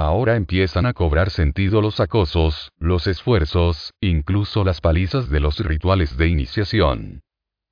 Ahora empiezan a cobrar sentido los acosos, los esfuerzos, incluso las palizas de los rituales de iniciación.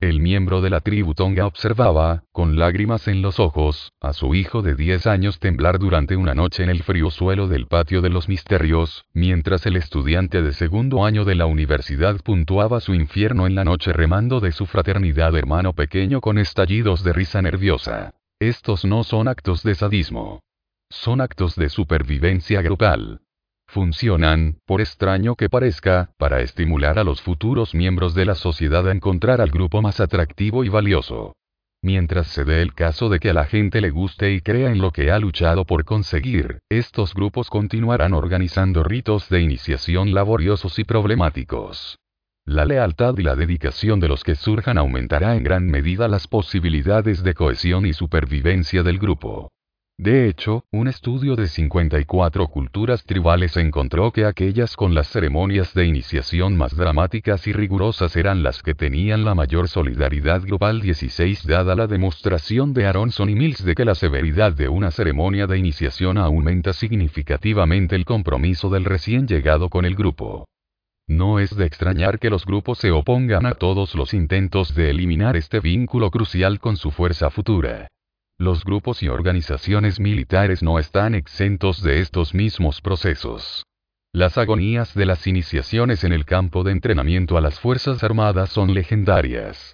El miembro de la tribu Tonga observaba, con lágrimas en los ojos, a su hijo de 10 años temblar durante una noche en el frío suelo del patio de los misterios, mientras el estudiante de segundo año de la universidad puntuaba su infierno en la noche remando de su fraternidad hermano pequeño con estallidos de risa nerviosa. Estos no son actos de sadismo. Son actos de supervivencia grupal funcionan, por extraño que parezca, para estimular a los futuros miembros de la sociedad a encontrar al grupo más atractivo y valioso. Mientras se dé el caso de que a la gente le guste y crea en lo que ha luchado por conseguir, estos grupos continuarán organizando ritos de iniciación laboriosos y problemáticos. La lealtad y la dedicación de los que surjan aumentará en gran medida las posibilidades de cohesión y supervivencia del grupo. De hecho, un estudio de 54 culturas tribales encontró que aquellas con las ceremonias de iniciación más dramáticas y rigurosas eran las que tenían la mayor solidaridad global 16 dada la demostración de Aronson y Mills de que la severidad de una ceremonia de iniciación aumenta significativamente el compromiso del recién llegado con el grupo. No es de extrañar que los grupos se opongan a todos los intentos de eliminar este vínculo crucial con su fuerza futura. Los grupos y organizaciones militares no están exentos de estos mismos procesos. Las agonías de las iniciaciones en el campo de entrenamiento a las Fuerzas Armadas son legendarias.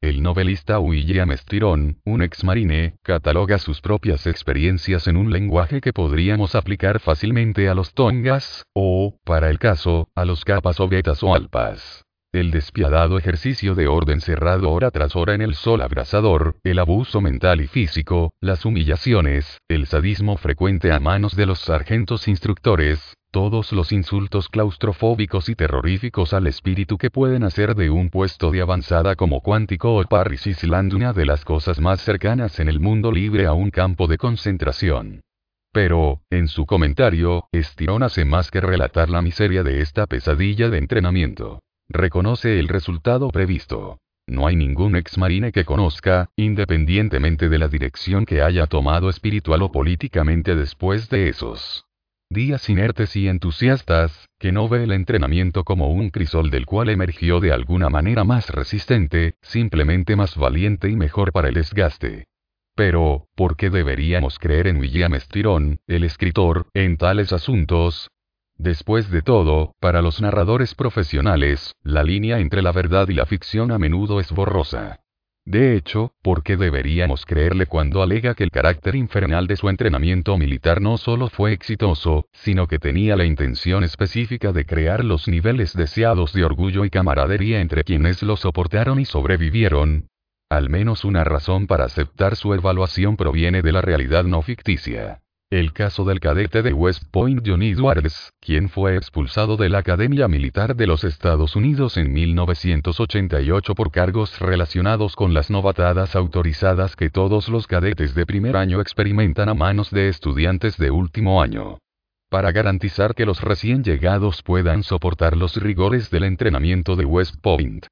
El novelista William Styron, un ex marine, cataloga sus propias experiencias en un lenguaje que podríamos aplicar fácilmente a los tongas, o, para el caso, a los capas o betas o alpas. El despiadado ejercicio de orden cerrado hora tras hora en el sol abrasador, el abuso mental y físico, las humillaciones, el sadismo frecuente a manos de los sargentos instructores, todos los insultos claustrofóbicos y terroríficos al espíritu que pueden hacer de un puesto de avanzada como Cuántico o Paris Island una de las cosas más cercanas en el mundo libre a un campo de concentración. Pero, en su comentario, Estirón hace más que relatar la miseria de esta pesadilla de entrenamiento. Reconoce el resultado previsto. No hay ningún ex marine que conozca, independientemente de la dirección que haya tomado espiritual o políticamente después de esos días inertes y entusiastas, que no ve el entrenamiento como un crisol del cual emergió de alguna manera más resistente, simplemente más valiente y mejor para el desgaste. Pero, ¿por qué deberíamos creer en William Styron, el escritor, en tales asuntos? Después de todo, para los narradores profesionales, la línea entre la verdad y la ficción a menudo es borrosa. De hecho, ¿por qué deberíamos creerle cuando alega que el carácter infernal de su entrenamiento militar no solo fue exitoso, sino que tenía la intención específica de crear los niveles deseados de orgullo y camaradería entre quienes lo soportaron y sobrevivieron? Al menos una razón para aceptar su evaluación proviene de la realidad no ficticia. El caso del cadete de West Point Johnny Edwards, quien fue expulsado de la Academia Militar de los Estados Unidos en 1988 por cargos relacionados con las novatadas autorizadas que todos los cadetes de primer año experimentan a manos de estudiantes de último año. Para garantizar que los recién llegados puedan soportar los rigores del entrenamiento de West Point,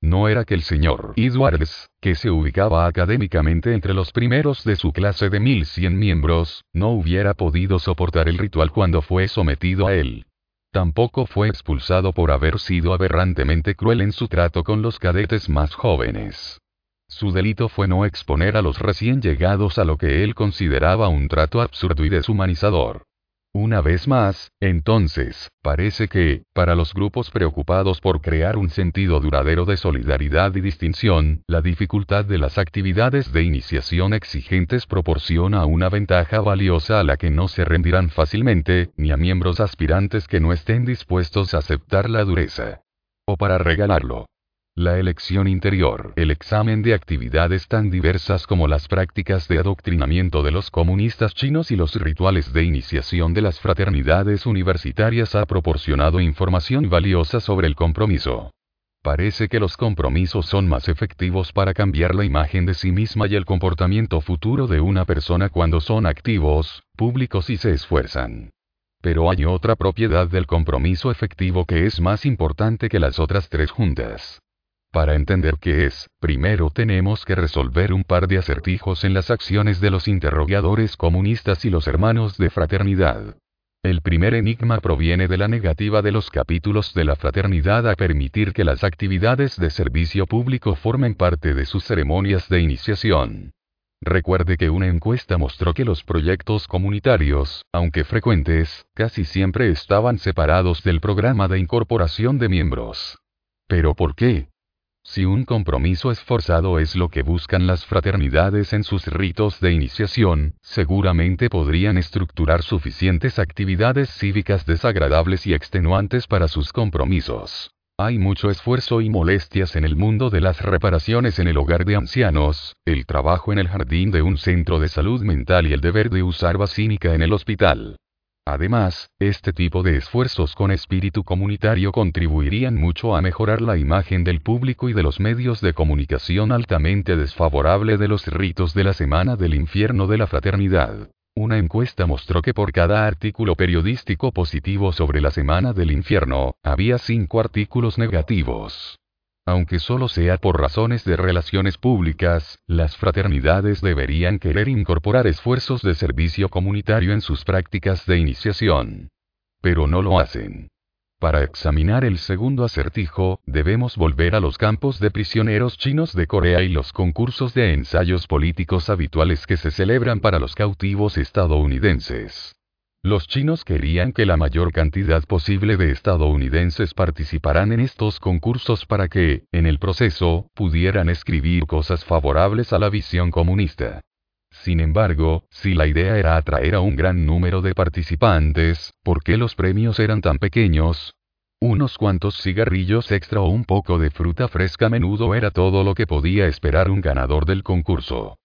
no era que el señor Edwards, que se ubicaba académicamente entre los primeros de su clase de 1100 miembros, no hubiera podido soportar el ritual cuando fue sometido a él. Tampoco fue expulsado por haber sido aberrantemente cruel en su trato con los cadetes más jóvenes. Su delito fue no exponer a los recién llegados a lo que él consideraba un trato absurdo y deshumanizador. Una vez más, entonces, parece que, para los grupos preocupados por crear un sentido duradero de solidaridad y distinción, la dificultad de las actividades de iniciación exigentes proporciona una ventaja valiosa a la que no se rendirán fácilmente, ni a miembros aspirantes que no estén dispuestos a aceptar la dureza. O para regalarlo. La elección interior, el examen de actividades tan diversas como las prácticas de adoctrinamiento de los comunistas chinos y los rituales de iniciación de las fraternidades universitarias ha proporcionado información valiosa sobre el compromiso. Parece que los compromisos son más efectivos para cambiar la imagen de sí misma y el comportamiento futuro de una persona cuando son activos, públicos y se esfuerzan. Pero hay otra propiedad del compromiso efectivo que es más importante que las otras tres juntas. Para entender qué es, primero tenemos que resolver un par de acertijos en las acciones de los interrogadores comunistas y los hermanos de fraternidad. El primer enigma proviene de la negativa de los capítulos de la fraternidad a permitir que las actividades de servicio público formen parte de sus ceremonias de iniciación. Recuerde que una encuesta mostró que los proyectos comunitarios, aunque frecuentes, casi siempre estaban separados del programa de incorporación de miembros. ¿Pero por qué? Si un compromiso esforzado es lo que buscan las fraternidades en sus ritos de iniciación, seguramente podrían estructurar suficientes actividades cívicas desagradables y extenuantes para sus compromisos. Hay mucho esfuerzo y molestias en el mundo de las reparaciones en el hogar de ancianos, el trabajo en el jardín de un centro de salud mental y el deber de usar basínica en el hospital. Además, este tipo de esfuerzos con espíritu comunitario contribuirían mucho a mejorar la imagen del público y de los medios de comunicación altamente desfavorable de los ritos de la Semana del Infierno de la Fraternidad. Una encuesta mostró que por cada artículo periodístico positivo sobre la Semana del Infierno, había cinco artículos negativos. Aunque solo sea por razones de relaciones públicas, las fraternidades deberían querer incorporar esfuerzos de servicio comunitario en sus prácticas de iniciación. Pero no lo hacen. Para examinar el segundo acertijo, debemos volver a los campos de prisioneros chinos de Corea y los concursos de ensayos políticos habituales que se celebran para los cautivos estadounidenses. Los chinos querían que la mayor cantidad posible de estadounidenses participaran en estos concursos para que, en el proceso, pudieran escribir cosas favorables a la visión comunista. Sin embargo, si la idea era atraer a un gran número de participantes, ¿por qué los premios eran tan pequeños? Unos cuantos cigarrillos extra o un poco de fruta fresca a menudo era todo lo que podía esperar un ganador del concurso.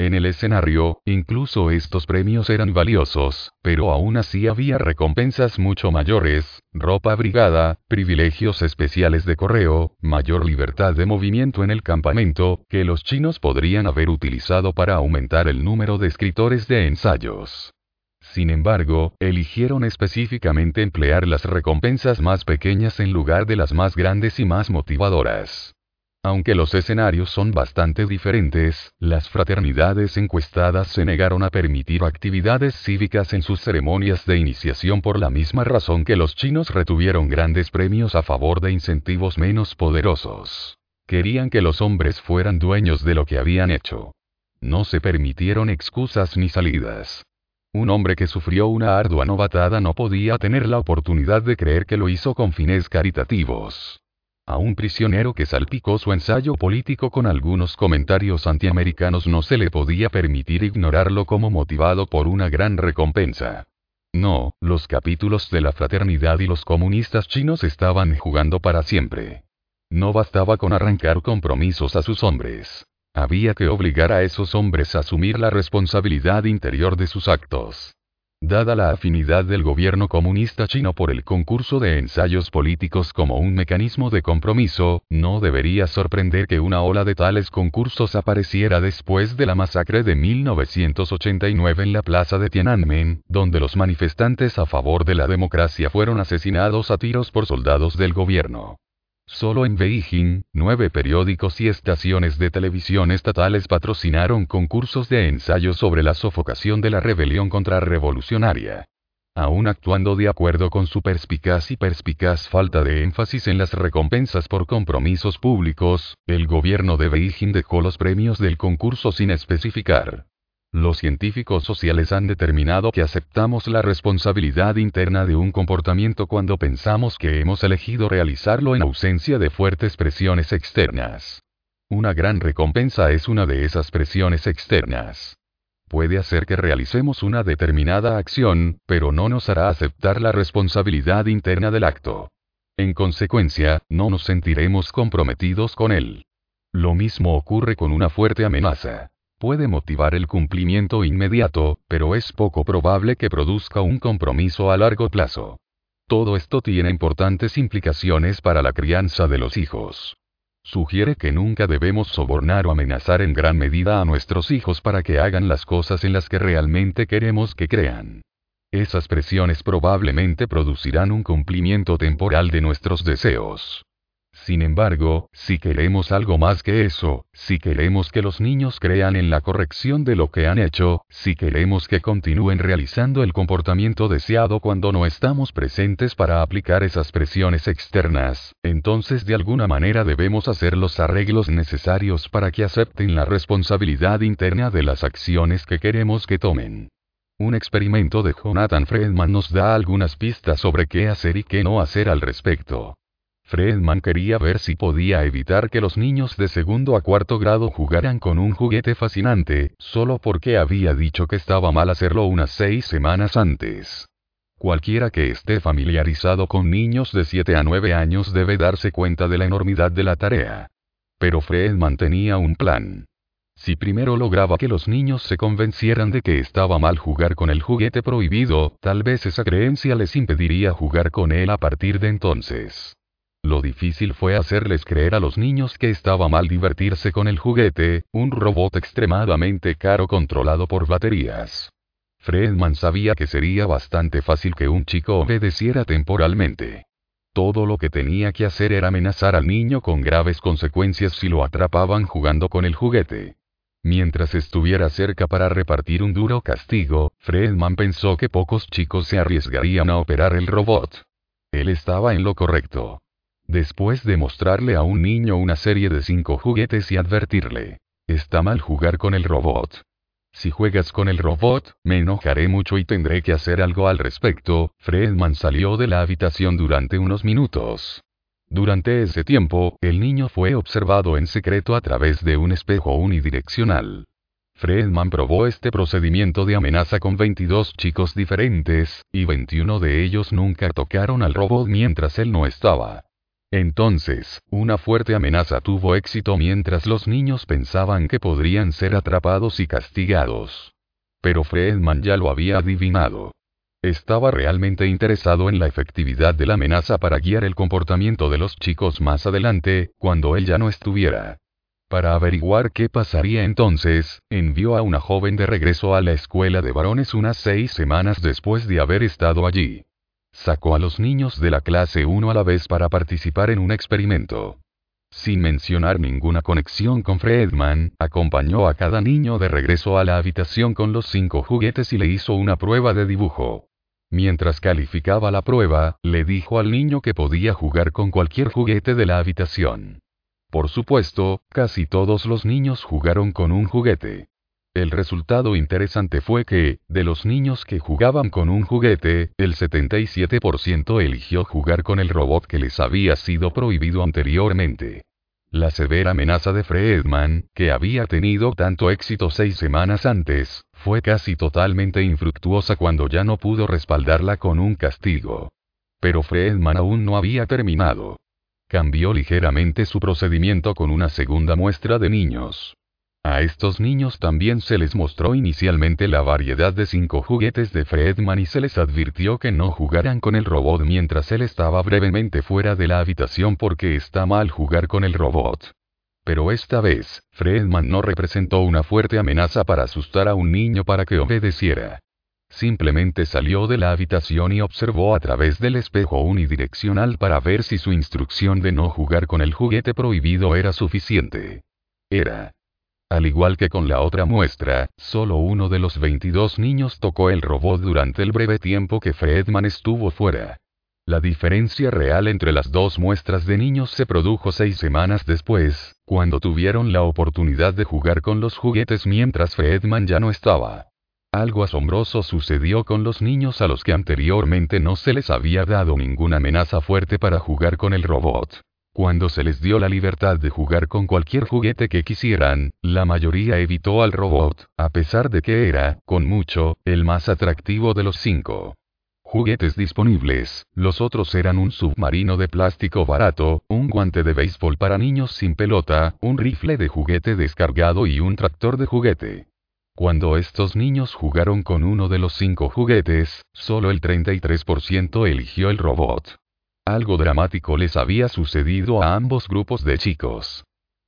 En el escenario, incluso estos premios eran valiosos, pero aún así había recompensas mucho mayores, ropa abrigada, privilegios especiales de correo, mayor libertad de movimiento en el campamento, que los chinos podrían haber utilizado para aumentar el número de escritores de ensayos. Sin embargo, eligieron específicamente emplear las recompensas más pequeñas en lugar de las más grandes y más motivadoras. Aunque los escenarios son bastante diferentes, las fraternidades encuestadas se negaron a permitir actividades cívicas en sus ceremonias de iniciación por la misma razón que los chinos retuvieron grandes premios a favor de incentivos menos poderosos. Querían que los hombres fueran dueños de lo que habían hecho. No se permitieron excusas ni salidas. Un hombre que sufrió una ardua novatada no podía tener la oportunidad de creer que lo hizo con fines caritativos a un prisionero que salpicó su ensayo político con algunos comentarios antiamericanos no se le podía permitir ignorarlo como motivado por una gran recompensa. No, los capítulos de la fraternidad y los comunistas chinos estaban jugando para siempre. No bastaba con arrancar compromisos a sus hombres. Había que obligar a esos hombres a asumir la responsabilidad interior de sus actos. Dada la afinidad del gobierno comunista chino por el concurso de ensayos políticos como un mecanismo de compromiso, no debería sorprender que una ola de tales concursos apareciera después de la masacre de 1989 en la plaza de Tiananmen, donde los manifestantes a favor de la democracia fueron asesinados a tiros por soldados del gobierno. Solo en Beijing, nueve periódicos y estaciones de televisión estatales patrocinaron concursos de ensayo sobre la sofocación de la rebelión contrarrevolucionaria. Aún actuando de acuerdo con su perspicaz y perspicaz falta de énfasis en las recompensas por compromisos públicos, el gobierno de Beijing dejó los premios del concurso sin especificar. Los científicos sociales han determinado que aceptamos la responsabilidad interna de un comportamiento cuando pensamos que hemos elegido realizarlo en ausencia de fuertes presiones externas. Una gran recompensa es una de esas presiones externas. Puede hacer que realicemos una determinada acción, pero no nos hará aceptar la responsabilidad interna del acto. En consecuencia, no nos sentiremos comprometidos con él. Lo mismo ocurre con una fuerte amenaza puede motivar el cumplimiento inmediato, pero es poco probable que produzca un compromiso a largo plazo. Todo esto tiene importantes implicaciones para la crianza de los hijos. Sugiere que nunca debemos sobornar o amenazar en gran medida a nuestros hijos para que hagan las cosas en las que realmente queremos que crean. Esas presiones probablemente producirán un cumplimiento temporal de nuestros deseos. Sin embargo, si queremos algo más que eso, si queremos que los niños crean en la corrección de lo que han hecho, si queremos que continúen realizando el comportamiento deseado cuando no estamos presentes para aplicar esas presiones externas, entonces de alguna manera debemos hacer los arreglos necesarios para que acepten la responsabilidad interna de las acciones que queremos que tomen. Un experimento de Jonathan Friedman nos da algunas pistas sobre qué hacer y qué no hacer al respecto. Fredman quería ver si podía evitar que los niños de segundo a cuarto grado jugaran con un juguete fascinante, solo porque había dicho que estaba mal hacerlo unas seis semanas antes. Cualquiera que esté familiarizado con niños de 7 a 9 años debe darse cuenta de la enormidad de la tarea. Pero Fredman tenía un plan. Si primero lograba que los niños se convencieran de que estaba mal jugar con el juguete prohibido, tal vez esa creencia les impediría jugar con él a partir de entonces. Lo difícil fue hacerles creer a los niños que estaba mal divertirse con el juguete, un robot extremadamente caro controlado por baterías. Fredman sabía que sería bastante fácil que un chico obedeciera temporalmente. Todo lo que tenía que hacer era amenazar al niño con graves consecuencias si lo atrapaban jugando con el juguete. Mientras estuviera cerca para repartir un duro castigo, Fredman pensó que pocos chicos se arriesgarían a operar el robot. Él estaba en lo correcto. Después de mostrarle a un niño una serie de cinco juguetes y advertirle, está mal jugar con el robot. Si juegas con el robot, me enojaré mucho y tendré que hacer algo al respecto. Fredman salió de la habitación durante unos minutos. Durante ese tiempo, el niño fue observado en secreto a través de un espejo unidireccional. Fredman probó este procedimiento de amenaza con 22 chicos diferentes, y 21 de ellos nunca tocaron al robot mientras él no estaba. Entonces, una fuerte amenaza tuvo éxito mientras los niños pensaban que podrían ser atrapados y castigados. Pero Fredman ya lo había adivinado. Estaba realmente interesado en la efectividad de la amenaza para guiar el comportamiento de los chicos más adelante, cuando él ya no estuviera. Para averiguar qué pasaría entonces, envió a una joven de regreso a la escuela de varones unas seis semanas después de haber estado allí. Sacó a los niños de la clase 1 a la vez para participar en un experimento. Sin mencionar ninguna conexión con Fredman, acompañó a cada niño de regreso a la habitación con los cinco juguetes y le hizo una prueba de dibujo. Mientras calificaba la prueba, le dijo al niño que podía jugar con cualquier juguete de la habitación. Por supuesto, casi todos los niños jugaron con un juguete. El resultado interesante fue que, de los niños que jugaban con un juguete, el 77% eligió jugar con el robot que les había sido prohibido anteriormente. La severa amenaza de Fredman, que había tenido tanto éxito seis semanas antes, fue casi totalmente infructuosa cuando ya no pudo respaldarla con un castigo. Pero Fredman aún no había terminado. Cambió ligeramente su procedimiento con una segunda muestra de niños. A estos niños también se les mostró inicialmente la variedad de cinco juguetes de Fredman y se les advirtió que no jugaran con el robot mientras él estaba brevemente fuera de la habitación porque está mal jugar con el robot. Pero esta vez, Fredman no representó una fuerte amenaza para asustar a un niño para que obedeciera. Simplemente salió de la habitación y observó a través del espejo unidireccional para ver si su instrucción de no jugar con el juguete prohibido era suficiente. Era. Al igual que con la otra muestra, solo uno de los 22 niños tocó el robot durante el breve tiempo que Fredman estuvo fuera. La diferencia real entre las dos muestras de niños se produjo seis semanas después, cuando tuvieron la oportunidad de jugar con los juguetes mientras Fredman ya no estaba. Algo asombroso sucedió con los niños a los que anteriormente no se les había dado ninguna amenaza fuerte para jugar con el robot. Cuando se les dio la libertad de jugar con cualquier juguete que quisieran, la mayoría evitó al robot, a pesar de que era, con mucho, el más atractivo de los cinco. Juguetes disponibles, los otros eran un submarino de plástico barato, un guante de béisbol para niños sin pelota, un rifle de juguete descargado y un tractor de juguete. Cuando estos niños jugaron con uno de los cinco juguetes, solo el 33% eligió el robot. Algo dramático les había sucedido a ambos grupos de chicos.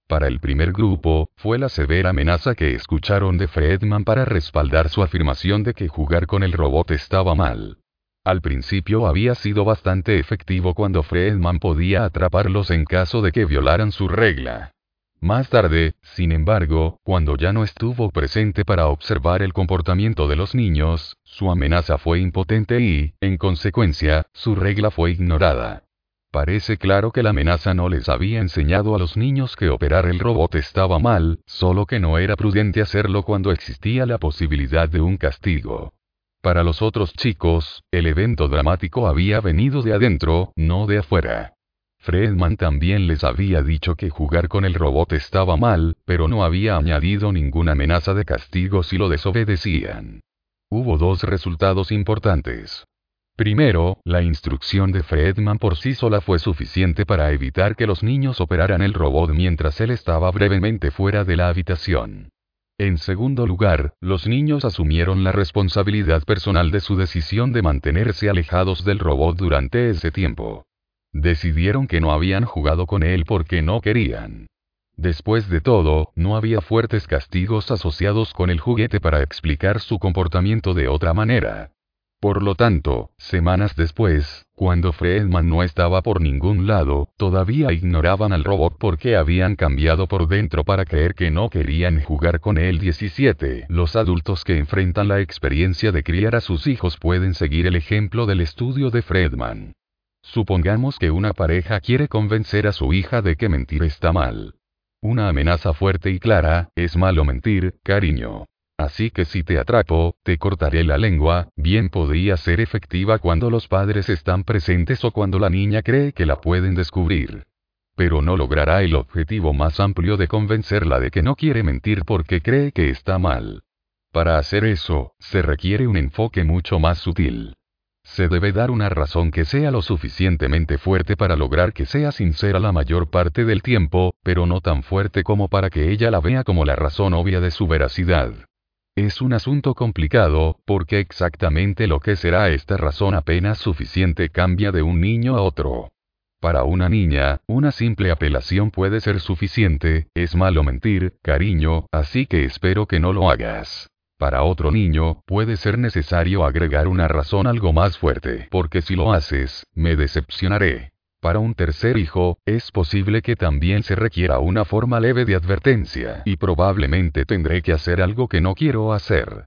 Para el primer grupo, fue la severa amenaza que escucharon de Fredman para respaldar su afirmación de que jugar con el robot estaba mal. Al principio había sido bastante efectivo cuando Friedman podía atraparlos en caso de que violaran su regla. Más tarde, sin embargo, cuando ya no estuvo presente para observar el comportamiento de los niños, su amenaza fue impotente y, en consecuencia, su regla fue ignorada. Parece claro que la amenaza no les había enseñado a los niños que operar el robot estaba mal, solo que no era prudente hacerlo cuando existía la posibilidad de un castigo. Para los otros chicos, el evento dramático había venido de adentro, no de afuera. Fredman también les había dicho que jugar con el robot estaba mal, pero no había añadido ninguna amenaza de castigo si lo desobedecían. Hubo dos resultados importantes. Primero, la instrucción de Fredman por sí sola fue suficiente para evitar que los niños operaran el robot mientras él estaba brevemente fuera de la habitación. En segundo lugar, los niños asumieron la responsabilidad personal de su decisión de mantenerse alejados del robot durante ese tiempo. Decidieron que no habían jugado con él porque no querían. Después de todo, no había fuertes castigos asociados con el juguete para explicar su comportamiento de otra manera. Por lo tanto, semanas después, cuando Fredman no estaba por ningún lado, todavía ignoraban al robot porque habían cambiado por dentro para creer que no querían jugar con él 17. Los adultos que enfrentan la experiencia de criar a sus hijos pueden seguir el ejemplo del estudio de Fredman. Supongamos que una pareja quiere convencer a su hija de que mentir está mal. Una amenaza fuerte y clara, es malo mentir, cariño. Así que si te atrapo, te cortaré la lengua, bien podría ser efectiva cuando los padres están presentes o cuando la niña cree que la pueden descubrir. Pero no logrará el objetivo más amplio de convencerla de que no quiere mentir porque cree que está mal. Para hacer eso, se requiere un enfoque mucho más sutil. Se debe dar una razón que sea lo suficientemente fuerte para lograr que sea sincera la mayor parte del tiempo, pero no tan fuerte como para que ella la vea como la razón obvia de su veracidad. Es un asunto complicado, porque exactamente lo que será esta razón apenas suficiente cambia de un niño a otro. Para una niña, una simple apelación puede ser suficiente, es malo mentir, cariño, así que espero que no lo hagas. Para otro niño, puede ser necesario agregar una razón algo más fuerte, porque si lo haces, me decepcionaré. Para un tercer hijo, es posible que también se requiera una forma leve de advertencia, y probablemente tendré que hacer algo que no quiero hacer.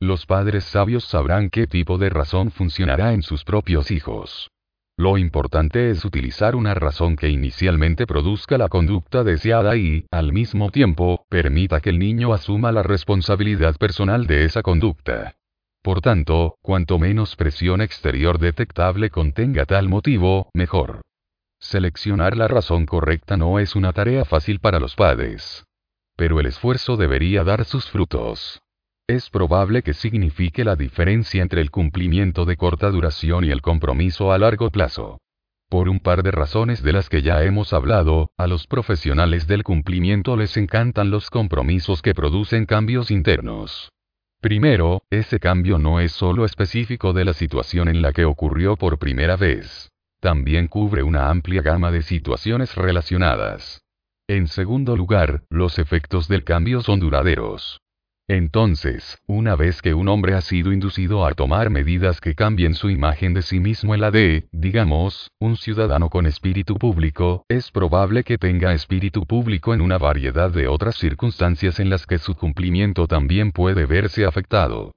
Los padres sabios sabrán qué tipo de razón funcionará en sus propios hijos. Lo importante es utilizar una razón que inicialmente produzca la conducta deseada y, al mismo tiempo, permita que el niño asuma la responsabilidad personal de esa conducta. Por tanto, cuanto menos presión exterior detectable contenga tal motivo, mejor. Seleccionar la razón correcta no es una tarea fácil para los padres. Pero el esfuerzo debería dar sus frutos. Es probable que signifique la diferencia entre el cumplimiento de corta duración y el compromiso a largo plazo. Por un par de razones de las que ya hemos hablado, a los profesionales del cumplimiento les encantan los compromisos que producen cambios internos. Primero, ese cambio no es solo específico de la situación en la que ocurrió por primera vez. También cubre una amplia gama de situaciones relacionadas. En segundo lugar, los efectos del cambio son duraderos. Entonces, una vez que un hombre ha sido inducido a tomar medidas que cambien su imagen de sí mismo en la de, digamos, un ciudadano con espíritu público, es probable que tenga espíritu público en una variedad de otras circunstancias en las que su cumplimiento también puede verse afectado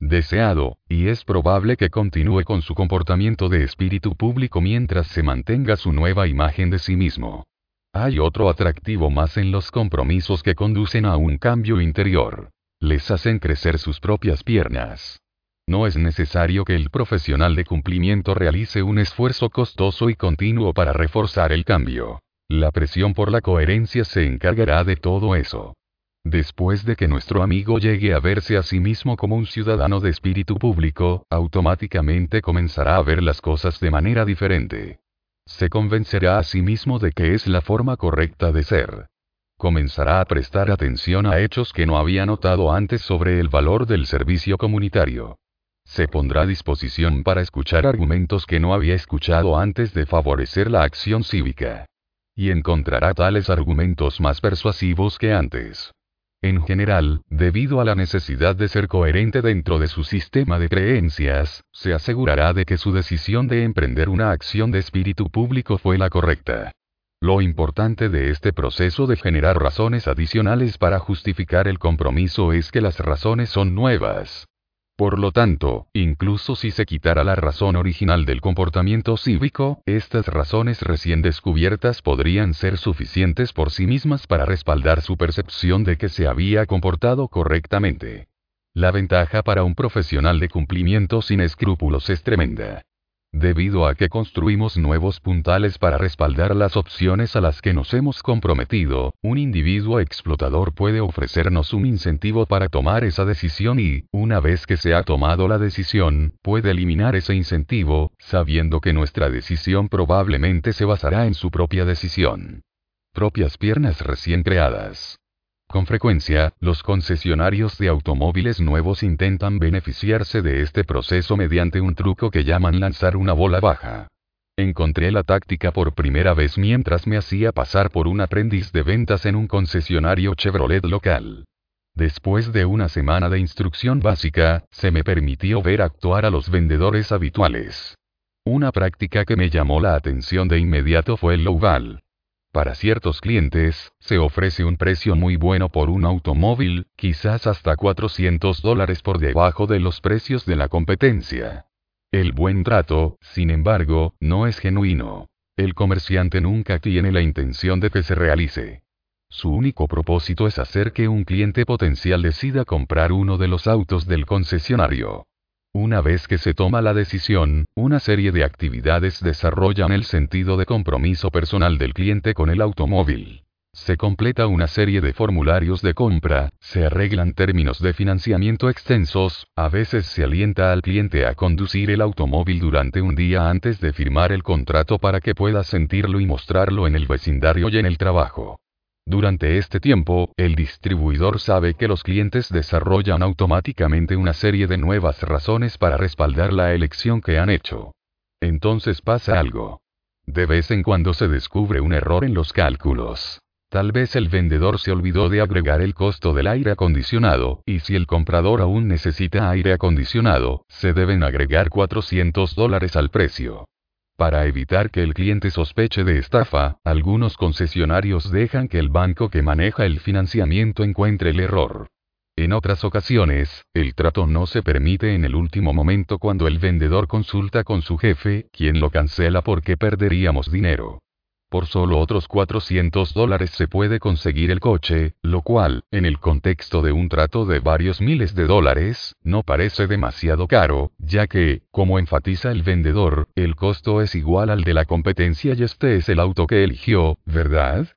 deseado, y es probable que continúe con su comportamiento de espíritu público mientras se mantenga su nueva imagen de sí mismo. Hay otro atractivo más en los compromisos que conducen a un cambio interior. Les hacen crecer sus propias piernas. No es necesario que el profesional de cumplimiento realice un esfuerzo costoso y continuo para reforzar el cambio. La presión por la coherencia se encargará de todo eso. Después de que nuestro amigo llegue a verse a sí mismo como un ciudadano de espíritu público, automáticamente comenzará a ver las cosas de manera diferente. Se convencerá a sí mismo de que es la forma correcta de ser. Comenzará a prestar atención a hechos que no había notado antes sobre el valor del servicio comunitario. Se pondrá a disposición para escuchar argumentos que no había escuchado antes de favorecer la acción cívica. Y encontrará tales argumentos más persuasivos que antes. En general, debido a la necesidad de ser coherente dentro de su sistema de creencias, se asegurará de que su decisión de emprender una acción de espíritu público fue la correcta. Lo importante de este proceso de generar razones adicionales para justificar el compromiso es que las razones son nuevas. Por lo tanto, incluso si se quitara la razón original del comportamiento cívico, estas razones recién descubiertas podrían ser suficientes por sí mismas para respaldar su percepción de que se había comportado correctamente. La ventaja para un profesional de cumplimiento sin escrúpulos es tremenda. Debido a que construimos nuevos puntales para respaldar las opciones a las que nos hemos comprometido, un individuo explotador puede ofrecernos un incentivo para tomar esa decisión y, una vez que se ha tomado la decisión, puede eliminar ese incentivo, sabiendo que nuestra decisión probablemente se basará en su propia decisión. Propias piernas recién creadas. Con frecuencia, los concesionarios de automóviles nuevos intentan beneficiarse de este proceso mediante un truco que llaman lanzar una bola baja. Encontré la táctica por primera vez mientras me hacía pasar por un aprendiz de ventas en un concesionario Chevrolet local. Después de una semana de instrucción básica, se me permitió ver actuar a los vendedores habituales. Una práctica que me llamó la atención de inmediato fue el lowball. Para ciertos clientes, se ofrece un precio muy bueno por un automóvil, quizás hasta 400 dólares por debajo de los precios de la competencia. El buen trato, sin embargo, no es genuino. El comerciante nunca tiene la intención de que se realice. Su único propósito es hacer que un cliente potencial decida comprar uno de los autos del concesionario. Una vez que se toma la decisión, una serie de actividades desarrollan el sentido de compromiso personal del cliente con el automóvil. Se completa una serie de formularios de compra, se arreglan términos de financiamiento extensos, a veces se alienta al cliente a conducir el automóvil durante un día antes de firmar el contrato para que pueda sentirlo y mostrarlo en el vecindario y en el trabajo. Durante este tiempo, el distribuidor sabe que los clientes desarrollan automáticamente una serie de nuevas razones para respaldar la elección que han hecho. Entonces pasa algo. De vez en cuando se descubre un error en los cálculos. Tal vez el vendedor se olvidó de agregar el costo del aire acondicionado, y si el comprador aún necesita aire acondicionado, se deben agregar 400 dólares al precio. Para evitar que el cliente sospeche de estafa, algunos concesionarios dejan que el banco que maneja el financiamiento encuentre el error. En otras ocasiones, el trato no se permite en el último momento cuando el vendedor consulta con su jefe, quien lo cancela porque perderíamos dinero por solo otros 400 dólares se puede conseguir el coche, lo cual, en el contexto de un trato de varios miles de dólares, no parece demasiado caro, ya que, como enfatiza el vendedor, el costo es igual al de la competencia y este es el auto que eligió, ¿verdad?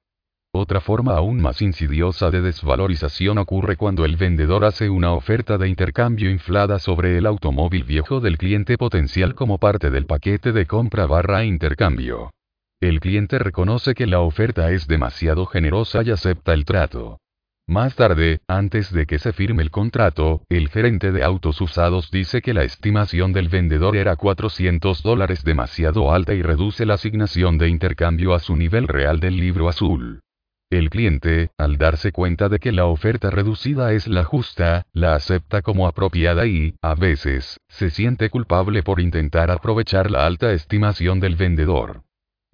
Otra forma aún más insidiosa de desvalorización ocurre cuando el vendedor hace una oferta de intercambio inflada sobre el automóvil viejo del cliente potencial como parte del paquete de compra barra intercambio. El cliente reconoce que la oferta es demasiado generosa y acepta el trato. Más tarde, antes de que se firme el contrato, el gerente de autos usados dice que la estimación del vendedor era 400 dólares demasiado alta y reduce la asignación de intercambio a su nivel real del libro azul. El cliente, al darse cuenta de que la oferta reducida es la justa, la acepta como apropiada y, a veces, se siente culpable por intentar aprovechar la alta estimación del vendedor.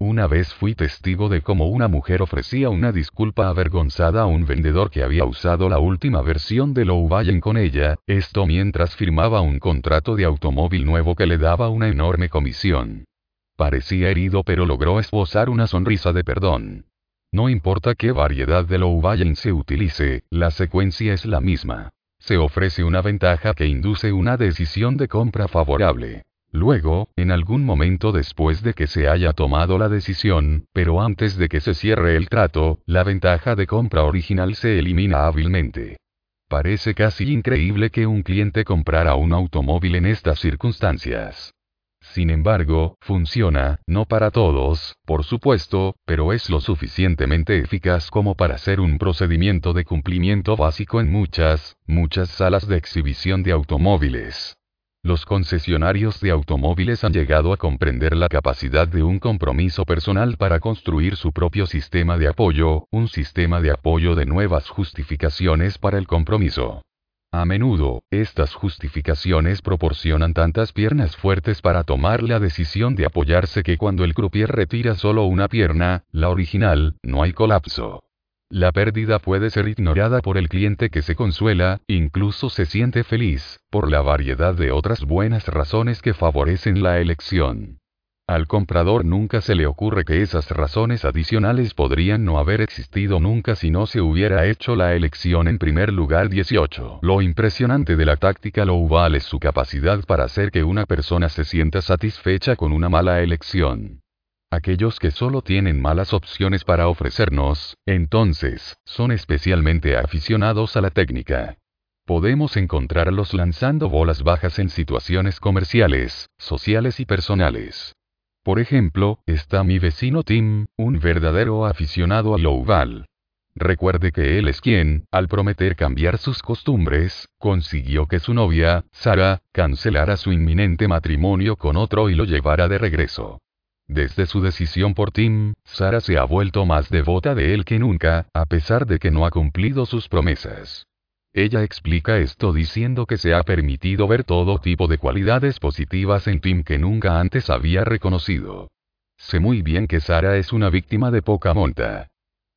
Una vez fui testigo de cómo una mujer ofrecía una disculpa avergonzada a un vendedor que había usado la última versión de Lowballen con ella, esto mientras firmaba un contrato de automóvil nuevo que le daba una enorme comisión. Parecía herido pero logró esbozar una sonrisa de perdón. No importa qué variedad de Lowballen se utilice, la secuencia es la misma. Se ofrece una ventaja que induce una decisión de compra favorable. Luego, en algún momento después de que se haya tomado la decisión, pero antes de que se cierre el trato, la ventaja de compra original se elimina hábilmente. Parece casi increíble que un cliente comprara un automóvil en estas circunstancias. Sin embargo, funciona, no para todos, por supuesto, pero es lo suficientemente eficaz como para ser un procedimiento de cumplimiento básico en muchas, muchas salas de exhibición de automóviles. Los concesionarios de automóviles han llegado a comprender la capacidad de un compromiso personal para construir su propio sistema de apoyo, un sistema de apoyo de nuevas justificaciones para el compromiso. A menudo, estas justificaciones proporcionan tantas piernas fuertes para tomar la decisión de apoyarse que cuando el croupier retira solo una pierna, la original, no hay colapso. La pérdida puede ser ignorada por el cliente que se consuela, incluso se siente feliz, por la variedad de otras buenas razones que favorecen la elección. Al comprador nunca se le ocurre que esas razones adicionales podrían no haber existido nunca si no se hubiera hecho la elección en primer lugar 18. Lo impresionante de la táctica Louval es su capacidad para hacer que una persona se sienta satisfecha con una mala elección aquellos que solo tienen malas opciones para ofrecernos, entonces, son especialmente aficionados a la técnica. Podemos encontrarlos lanzando bolas bajas en situaciones comerciales, sociales y personales. Por ejemplo, está mi vecino Tim, un verdadero aficionado a Louval. Recuerde que él es quien, al prometer cambiar sus costumbres, consiguió que su novia, Sara, cancelara su inminente matrimonio con otro y lo llevara de regreso. Desde su decisión por Tim, Sara se ha vuelto más devota de él que nunca, a pesar de que no ha cumplido sus promesas. Ella explica esto diciendo que se ha permitido ver todo tipo de cualidades positivas en Tim que nunca antes había reconocido. Sé muy bien que Sara es una víctima de poca monta.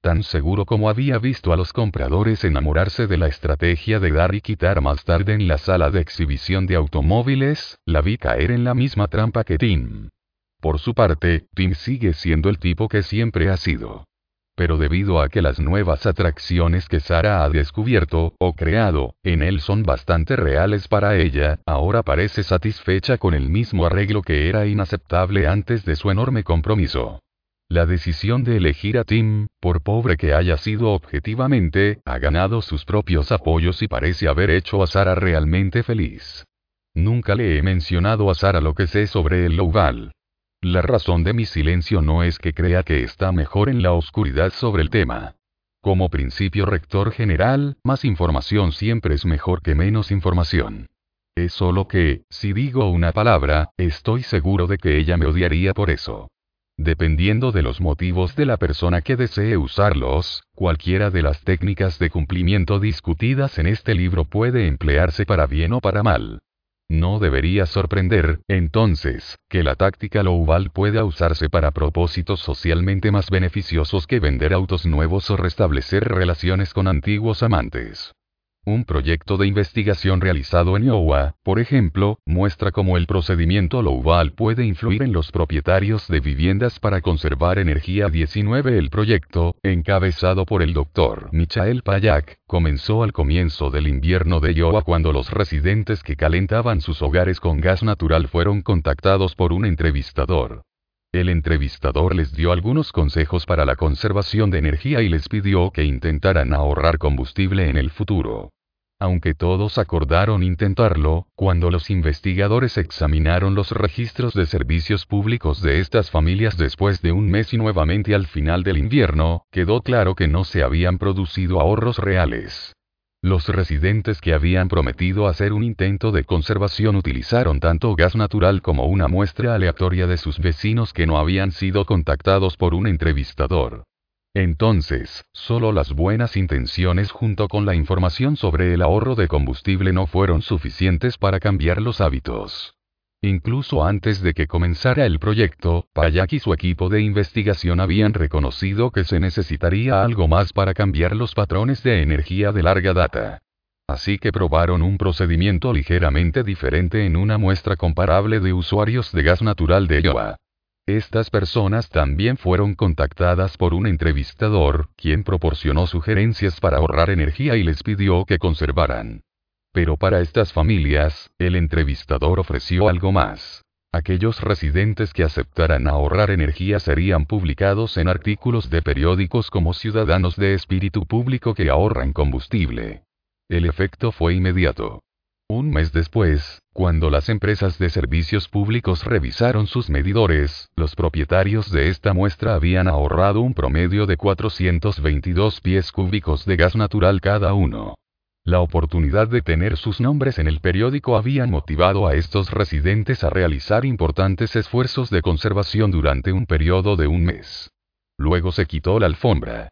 Tan seguro como había visto a los compradores enamorarse de la estrategia de dar y quitar más tarde en la sala de exhibición de automóviles, la vi caer en la misma trampa que Tim. Por su parte, Tim sigue siendo el tipo que siempre ha sido. Pero debido a que las nuevas atracciones que Sara ha descubierto, o creado, en él son bastante reales para ella, ahora parece satisfecha con el mismo arreglo que era inaceptable antes de su enorme compromiso. La decisión de elegir a Tim, por pobre que haya sido objetivamente, ha ganado sus propios apoyos y parece haber hecho a Sara realmente feliz. Nunca le he mencionado a Sara lo que sé sobre el Louval. La razón de mi silencio no es que crea que está mejor en la oscuridad sobre el tema. Como principio rector general, más información siempre es mejor que menos información. Es solo que, si digo una palabra, estoy seguro de que ella me odiaría por eso. Dependiendo de los motivos de la persona que desee usarlos, cualquiera de las técnicas de cumplimiento discutidas en este libro puede emplearse para bien o para mal. No debería sorprender, entonces, que la táctica Louval pueda usarse para propósitos socialmente más beneficiosos que vender autos nuevos o restablecer relaciones con antiguos amantes. Un proyecto de investigación realizado en Iowa, por ejemplo, muestra cómo el procedimiento Louval puede influir en los propietarios de viviendas para conservar energía 19. El proyecto, encabezado por el Dr. Michael Payak, comenzó al comienzo del invierno de Iowa cuando los residentes que calentaban sus hogares con gas natural fueron contactados por un entrevistador. El entrevistador les dio algunos consejos para la conservación de energía y les pidió que intentaran ahorrar combustible en el futuro. Aunque todos acordaron intentarlo, cuando los investigadores examinaron los registros de servicios públicos de estas familias después de un mes y nuevamente al final del invierno, quedó claro que no se habían producido ahorros reales. Los residentes que habían prometido hacer un intento de conservación utilizaron tanto gas natural como una muestra aleatoria de sus vecinos que no habían sido contactados por un entrevistador. Entonces, solo las buenas intenciones junto con la información sobre el ahorro de combustible no fueron suficientes para cambiar los hábitos. Incluso antes de que comenzara el proyecto, Payak y su equipo de investigación habían reconocido que se necesitaría algo más para cambiar los patrones de energía de larga data. Así que probaron un procedimiento ligeramente diferente en una muestra comparable de usuarios de gas natural de Iowa. Estas personas también fueron contactadas por un entrevistador, quien proporcionó sugerencias para ahorrar energía y les pidió que conservaran. Pero para estas familias, el entrevistador ofreció algo más. Aquellos residentes que aceptaran ahorrar energía serían publicados en artículos de periódicos como ciudadanos de espíritu público que ahorran combustible. El efecto fue inmediato. Un mes después, cuando las empresas de servicios públicos revisaron sus medidores, los propietarios de esta muestra habían ahorrado un promedio de 422 pies cúbicos de gas natural cada uno. La oportunidad de tener sus nombres en el periódico había motivado a estos residentes a realizar importantes esfuerzos de conservación durante un periodo de un mes. Luego se quitó la alfombra.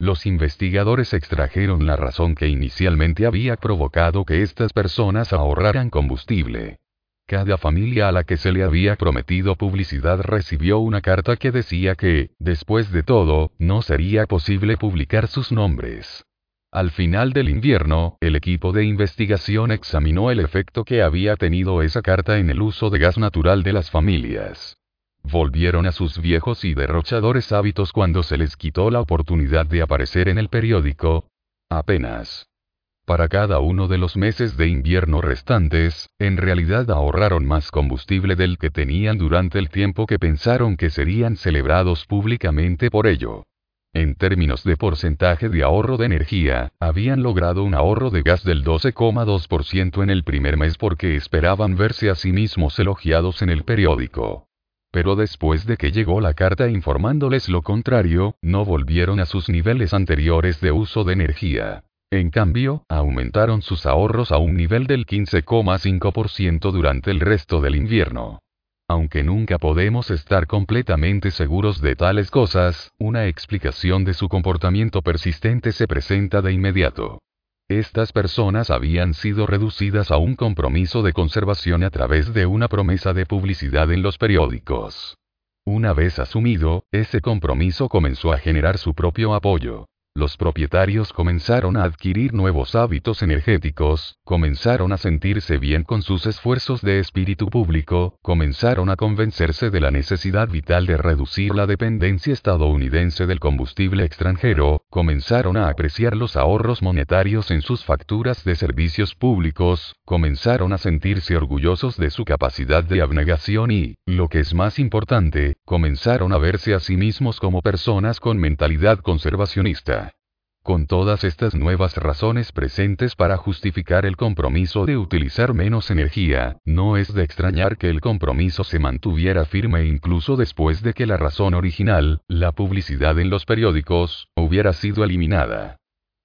Los investigadores extrajeron la razón que inicialmente había provocado que estas personas ahorraran combustible. Cada familia a la que se le había prometido publicidad recibió una carta que decía que, después de todo, no sería posible publicar sus nombres. Al final del invierno, el equipo de investigación examinó el efecto que había tenido esa carta en el uso de gas natural de las familias. Volvieron a sus viejos y derrochadores hábitos cuando se les quitó la oportunidad de aparecer en el periódico. Apenas. Para cada uno de los meses de invierno restantes, en realidad ahorraron más combustible del que tenían durante el tiempo que pensaron que serían celebrados públicamente por ello. En términos de porcentaje de ahorro de energía, habían logrado un ahorro de gas del 12,2% en el primer mes porque esperaban verse a sí mismos elogiados en el periódico. Pero después de que llegó la carta informándoles lo contrario, no volvieron a sus niveles anteriores de uso de energía. En cambio, aumentaron sus ahorros a un nivel del 15,5% durante el resto del invierno. Aunque nunca podemos estar completamente seguros de tales cosas, una explicación de su comportamiento persistente se presenta de inmediato. Estas personas habían sido reducidas a un compromiso de conservación a través de una promesa de publicidad en los periódicos. Una vez asumido, ese compromiso comenzó a generar su propio apoyo los propietarios comenzaron a adquirir nuevos hábitos energéticos, comenzaron a sentirse bien con sus esfuerzos de espíritu público, comenzaron a convencerse de la necesidad vital de reducir la dependencia estadounidense del combustible extranjero, comenzaron a apreciar los ahorros monetarios en sus facturas de servicios públicos, comenzaron a sentirse orgullosos de su capacidad de abnegación y, lo que es más importante, comenzaron a verse a sí mismos como personas con mentalidad conservacionista. Con todas estas nuevas razones presentes para justificar el compromiso de utilizar menos energía, no es de extrañar que el compromiso se mantuviera firme incluso después de que la razón original, la publicidad en los periódicos, hubiera sido eliminada.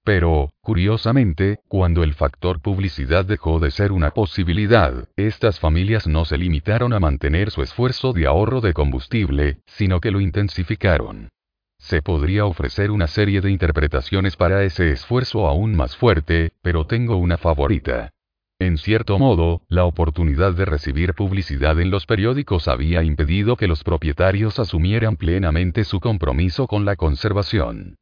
Pero, curiosamente, cuando el factor publicidad dejó de ser una posibilidad, estas familias no se limitaron a mantener su esfuerzo de ahorro de combustible, sino que lo intensificaron. Se podría ofrecer una serie de interpretaciones para ese esfuerzo aún más fuerte, pero tengo una favorita. En cierto modo, la oportunidad de recibir publicidad en los periódicos había impedido que los propietarios asumieran plenamente su compromiso con la conservación.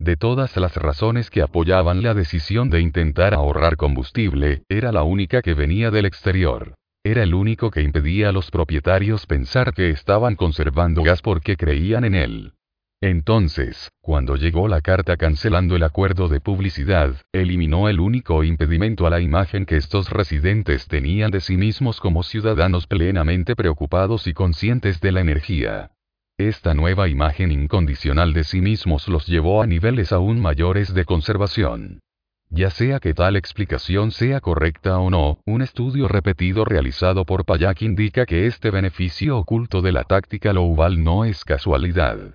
De todas las razones que apoyaban la decisión de intentar ahorrar combustible, era la única que venía del exterior. Era el único que impedía a los propietarios pensar que estaban conservando gas porque creían en él. Entonces, cuando llegó la carta cancelando el acuerdo de publicidad, eliminó el único impedimento a la imagen que estos residentes tenían de sí mismos como ciudadanos plenamente preocupados y conscientes de la energía. Esta nueva imagen incondicional de sí mismos los llevó a niveles aún mayores de conservación. Ya sea que tal explicación sea correcta o no, un estudio repetido realizado por Payak indica que este beneficio oculto de la táctica Lowval no es casualidad.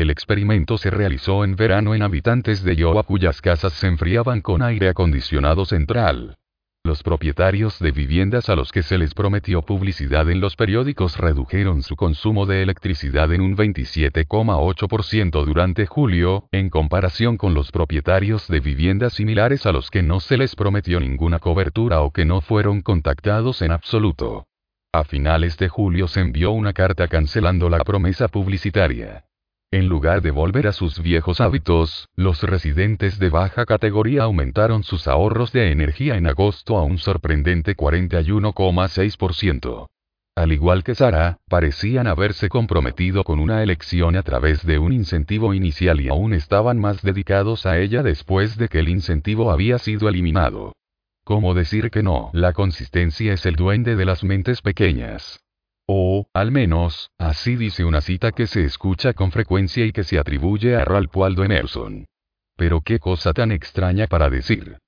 El experimento se realizó en verano en habitantes de Iowa cuyas casas se enfriaban con aire acondicionado central. Los propietarios de viviendas a los que se les prometió publicidad en los periódicos redujeron su consumo de electricidad en un 27,8% durante julio, en comparación con los propietarios de viviendas similares a los que no se les prometió ninguna cobertura o que no fueron contactados en absoluto. A finales de julio se envió una carta cancelando la promesa publicitaria. En lugar de volver a sus viejos hábitos, los residentes de baja categoría aumentaron sus ahorros de energía en agosto a un sorprendente 41,6%. Al igual que Sara, parecían haberse comprometido con una elección a través de un incentivo inicial y aún estaban más dedicados a ella después de que el incentivo había sido eliminado. ¿Cómo decir que no? La consistencia es el duende de las mentes pequeñas. O, al menos, así dice una cita que se escucha con frecuencia y que se atribuye a Ralph Waldo Emerson. Pero qué cosa tan extraña para decir.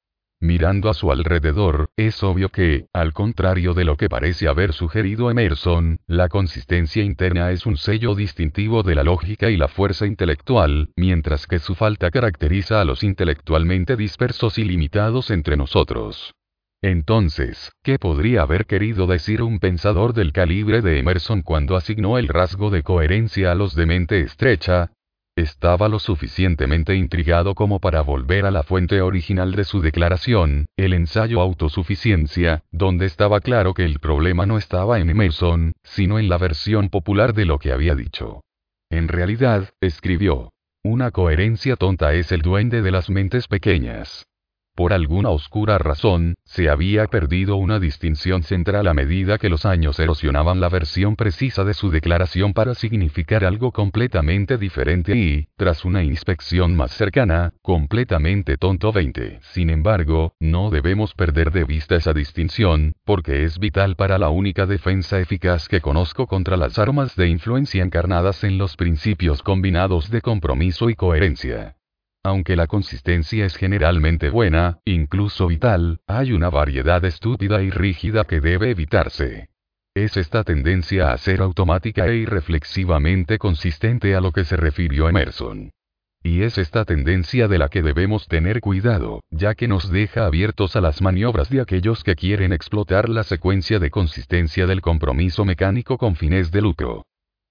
Mirando a su alrededor, es obvio que, al contrario de lo que parece haber sugerido Emerson, la consistencia interna es un sello distintivo de la lógica y la fuerza intelectual, mientras que su falta caracteriza a los intelectualmente dispersos y limitados entre nosotros. Entonces, ¿qué podría haber querido decir un pensador del calibre de Emerson cuando asignó el rasgo de coherencia a los de mente estrecha? Estaba lo suficientemente intrigado como para volver a la fuente original de su declaración, el ensayo Autosuficiencia, donde estaba claro que el problema no estaba en Emerson, sino en la versión popular de lo que había dicho. En realidad, escribió, una coherencia tonta es el duende de las mentes pequeñas. Por alguna oscura razón, se había perdido una distinción central a medida que los años erosionaban la versión precisa de su declaración para significar algo completamente diferente y, tras una inspección más cercana, completamente tonto 20. Sin embargo, no debemos perder de vista esa distinción, porque es vital para la única defensa eficaz que conozco contra las armas de influencia encarnadas en los principios combinados de compromiso y coherencia. Aunque la consistencia es generalmente buena, incluso vital, hay una variedad estúpida y rígida que debe evitarse. Es esta tendencia a ser automática e irreflexivamente consistente a lo que se refirió Emerson. Y es esta tendencia de la que debemos tener cuidado, ya que nos deja abiertos a las maniobras de aquellos que quieren explotar la secuencia de consistencia del compromiso mecánico con fines de lucro.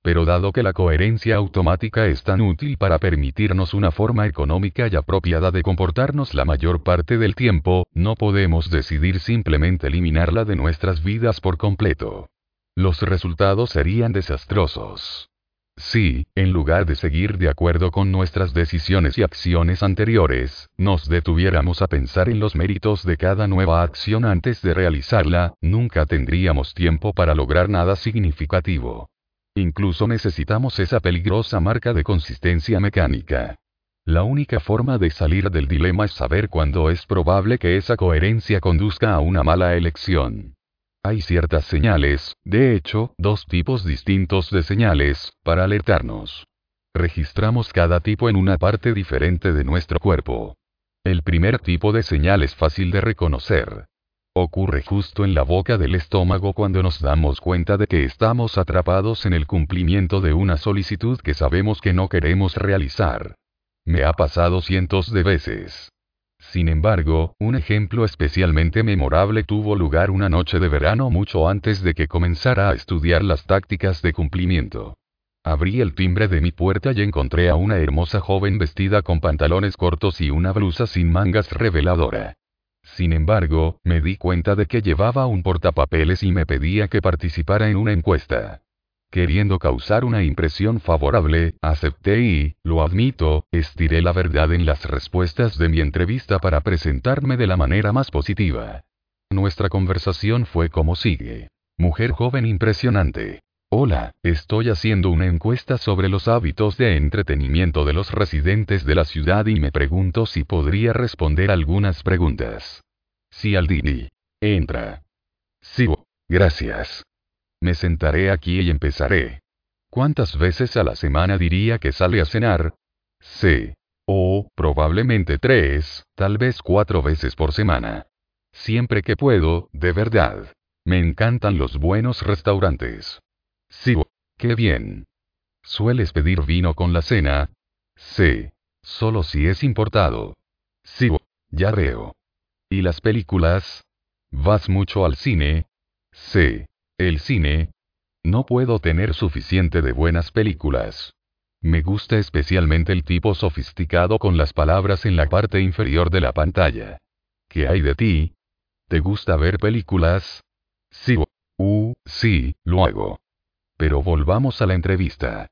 Pero dado que la coherencia automática es tan útil para permitirnos una forma económica y apropiada de comportarnos la mayor parte del tiempo, no podemos decidir simplemente eliminarla de nuestras vidas por completo. Los resultados serían desastrosos. Si, en lugar de seguir de acuerdo con nuestras decisiones y acciones anteriores, nos detuviéramos a pensar en los méritos de cada nueva acción antes de realizarla, nunca tendríamos tiempo para lograr nada significativo. Incluso necesitamos esa peligrosa marca de consistencia mecánica. La única forma de salir del dilema es saber cuándo es probable que esa coherencia conduzca a una mala elección. Hay ciertas señales, de hecho, dos tipos distintos de señales, para alertarnos. Registramos cada tipo en una parte diferente de nuestro cuerpo. El primer tipo de señal es fácil de reconocer. Ocurre justo en la boca del estómago cuando nos damos cuenta de que estamos atrapados en el cumplimiento de una solicitud que sabemos que no queremos realizar. Me ha pasado cientos de veces. Sin embargo, un ejemplo especialmente memorable tuvo lugar una noche de verano mucho antes de que comenzara a estudiar las tácticas de cumplimiento. Abrí el timbre de mi puerta y encontré a una hermosa joven vestida con pantalones cortos y una blusa sin mangas reveladora. Sin embargo, me di cuenta de que llevaba un portapapeles y me pedía que participara en una encuesta. Queriendo causar una impresión favorable, acepté y, lo admito, estiré la verdad en las respuestas de mi entrevista para presentarme de la manera más positiva. Nuestra conversación fue como sigue. Mujer joven impresionante. Hola, estoy haciendo una encuesta sobre los hábitos de entretenimiento de los residentes de la ciudad y me pregunto si podría responder algunas preguntas. Si Aldini. Entra. Sí, gracias. Me sentaré aquí y empezaré. ¿Cuántas veces a la semana diría que sale a cenar? Sí. O, probablemente tres, tal vez cuatro veces por semana. Siempre que puedo, de verdad. Me encantan los buenos restaurantes. Sí, qué bien. ¿Sueles pedir vino con la cena? Sí. Solo si es importado. Sí, ya veo. ¿Y las películas? ¿Vas mucho al cine? Sí. El cine. No puedo tener suficiente de buenas películas. Me gusta especialmente el tipo sofisticado con las palabras en la parte inferior de la pantalla. ¿Qué hay de ti? ¿Te gusta ver películas? Sí. Uh, sí, lo hago. Pero volvamos a la entrevista.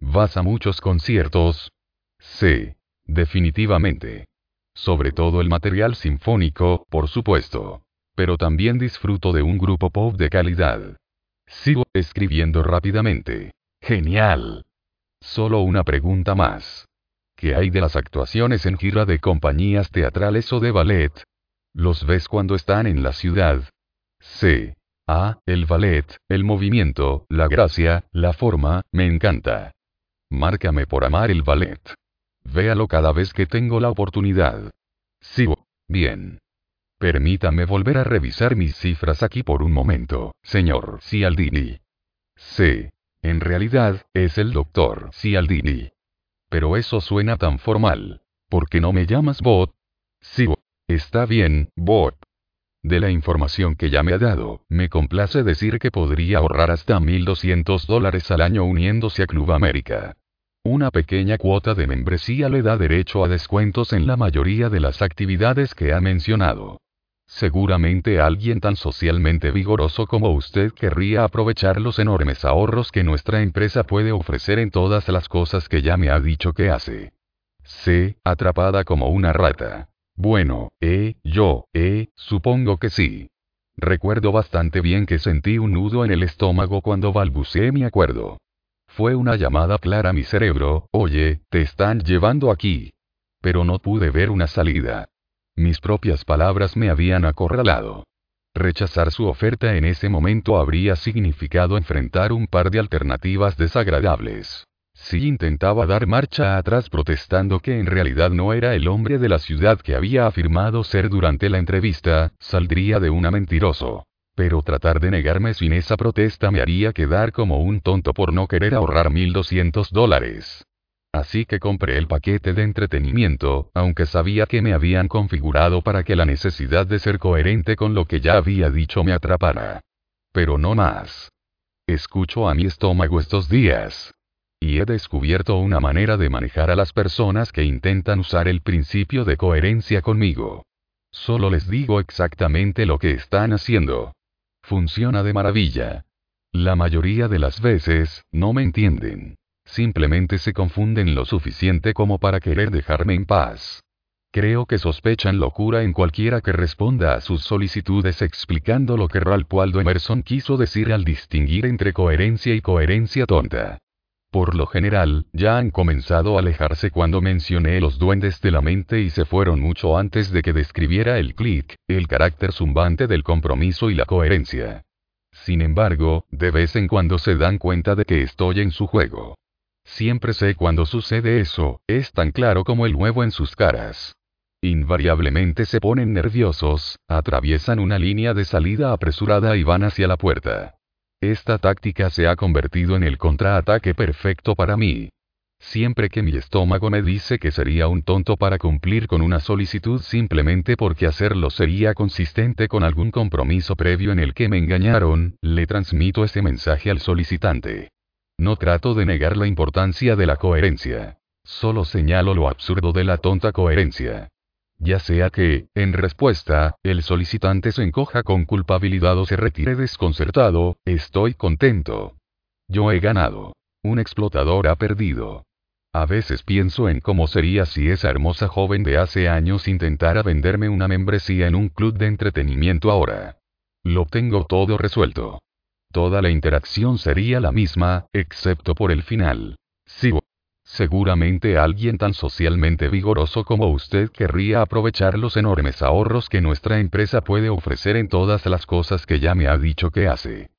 ¿Vas a muchos conciertos? Sí. Definitivamente. Sobre todo el material sinfónico, por supuesto. Pero también disfruto de un grupo pop de calidad. Sigo escribiendo rápidamente. Genial. Solo una pregunta más. ¿Qué hay de las actuaciones en gira de compañías teatrales o de ballet? ¿Los ves cuando están en la ciudad? Sí. Ah, el ballet, el movimiento, la gracia, la forma, me encanta. Márcame por amar el ballet. Véalo cada vez que tengo la oportunidad. Sigo. Bien. Permítame volver a revisar mis cifras aquí por un momento, señor Cialdini. Sí. En realidad, es el doctor Cialdini. Pero eso suena tan formal. ¿Por qué no me llamas Bot? Sí, está bien, Bot. De la información que ya me ha dado, me complace decir que podría ahorrar hasta 1.200 dólares al año uniéndose a Club América. Una pequeña cuota de membresía le da derecho a descuentos en la mayoría de las actividades que ha mencionado. Seguramente alguien tan socialmente vigoroso como usted querría aprovechar los enormes ahorros que nuestra empresa puede ofrecer en todas las cosas que ya me ha dicho que hace. Sé, atrapada como una rata. Bueno, eh, yo, eh, supongo que sí. Recuerdo bastante bien que sentí un nudo en el estómago cuando balbuceé mi acuerdo. Fue una llamada clara a mi cerebro, oye, te están llevando aquí. Pero no pude ver una salida. Mis propias palabras me habían acorralado. Rechazar su oferta en ese momento habría significado enfrentar un par de alternativas desagradables. Si intentaba dar marcha atrás protestando que en realidad no era el hombre de la ciudad que había afirmado ser durante la entrevista, saldría de una mentiroso. Pero tratar de negarme sin esa protesta me haría quedar como un tonto por no querer ahorrar 1.200 dólares. Así que compré el paquete de entretenimiento, aunque sabía que me habían configurado para que la necesidad de ser coherente con lo que ya había dicho me atrapara. Pero no más. Escucho a mi estómago estos días. Y he descubierto una manera de manejar a las personas que intentan usar el principio de coherencia conmigo. Solo les digo exactamente lo que están haciendo. Funciona de maravilla. La mayoría de las veces, no me entienden. Simplemente se confunden lo suficiente como para querer dejarme en paz. Creo que sospechan locura en cualquiera que responda a sus solicitudes explicando lo que Ralph Waldo Emerson quiso decir al distinguir entre coherencia y coherencia tonta. Por lo general, ya han comenzado a alejarse cuando mencioné los duendes de la mente y se fueron mucho antes de que describiera el clic, el carácter zumbante del compromiso y la coherencia. Sin embargo, de vez en cuando se dan cuenta de que estoy en su juego. Siempre sé cuando sucede eso, es tan claro como el huevo en sus caras. Invariablemente se ponen nerviosos, atraviesan una línea de salida apresurada y van hacia la puerta. Esta táctica se ha convertido en el contraataque perfecto para mí. Siempre que mi estómago me dice que sería un tonto para cumplir con una solicitud simplemente porque hacerlo sería consistente con algún compromiso previo en el que me engañaron, le transmito ese mensaje al solicitante. No trato de negar la importancia de la coherencia. Solo señalo lo absurdo de la tonta coherencia. Ya sea que, en respuesta, el solicitante se encoja con culpabilidad o se retire desconcertado, estoy contento. Yo he ganado. Un explotador ha perdido. A veces pienso en cómo sería si esa hermosa joven de hace años intentara venderme una membresía en un club de entretenimiento ahora. Lo tengo todo resuelto. Toda la interacción sería la misma, excepto por el final. Sí. Seguramente alguien tan socialmente vigoroso como usted querría aprovechar los enormes ahorros que nuestra empresa puede ofrecer en todas las cosas que ya me ha dicho que hace.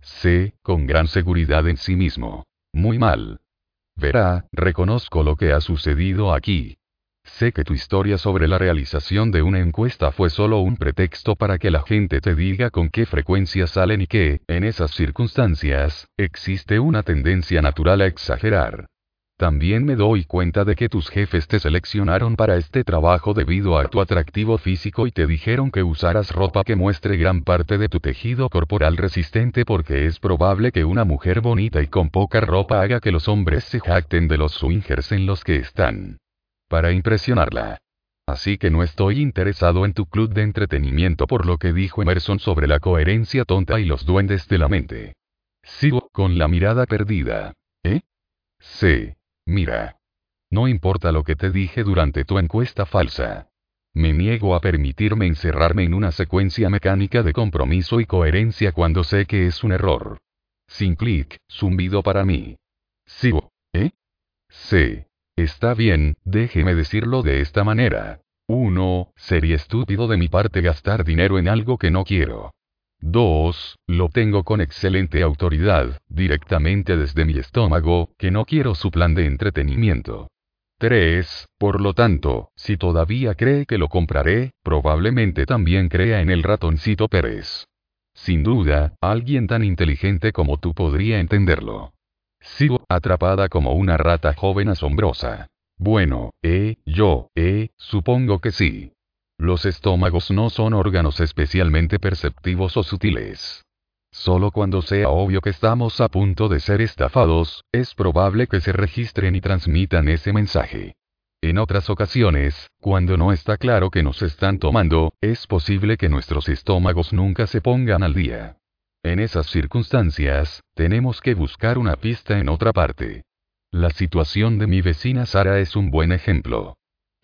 Sé, con gran seguridad en sí mismo. Muy mal. Verá, reconozco lo que ha sucedido aquí. Sé que tu historia sobre la realización de una encuesta fue solo un pretexto para que la gente te diga con qué frecuencia salen y que, en esas circunstancias, existe una tendencia natural a exagerar. También me doy cuenta de que tus jefes te seleccionaron para este trabajo debido a tu atractivo físico y te dijeron que usaras ropa que muestre gran parte de tu tejido corporal resistente porque es probable que una mujer bonita y con poca ropa haga que los hombres se jacten de los swingers en los que están para impresionarla. Así que no estoy interesado en tu club de entretenimiento por lo que dijo Emerson sobre la coherencia tonta y los duendes de la mente. Sigo con la mirada perdida. ¿Eh? Sí. Mira. No importa lo que te dije durante tu encuesta falsa. Me niego a permitirme encerrarme en una secuencia mecánica de compromiso y coherencia cuando sé que es un error. Sin clic, zumbido para mí. Sigo. ¿Eh? Sí. Está bien, déjeme decirlo de esta manera. 1. Sería estúpido de mi parte gastar dinero en algo que no quiero. 2. Lo tengo con excelente autoridad, directamente desde mi estómago, que no quiero su plan de entretenimiento. 3. Por lo tanto, si todavía cree que lo compraré, probablemente también crea en el ratoncito Pérez. Sin duda, alguien tan inteligente como tú podría entenderlo. Sigo atrapada como una rata joven asombrosa. Bueno, eh, yo, eh, supongo que sí. Los estómagos no son órganos especialmente perceptivos o sutiles. Solo cuando sea obvio que estamos a punto de ser estafados, es probable que se registren y transmitan ese mensaje. En otras ocasiones, cuando no está claro que nos están tomando, es posible que nuestros estómagos nunca se pongan al día. En esas circunstancias, tenemos que buscar una pista en otra parte. La situación de mi vecina Sara es un buen ejemplo.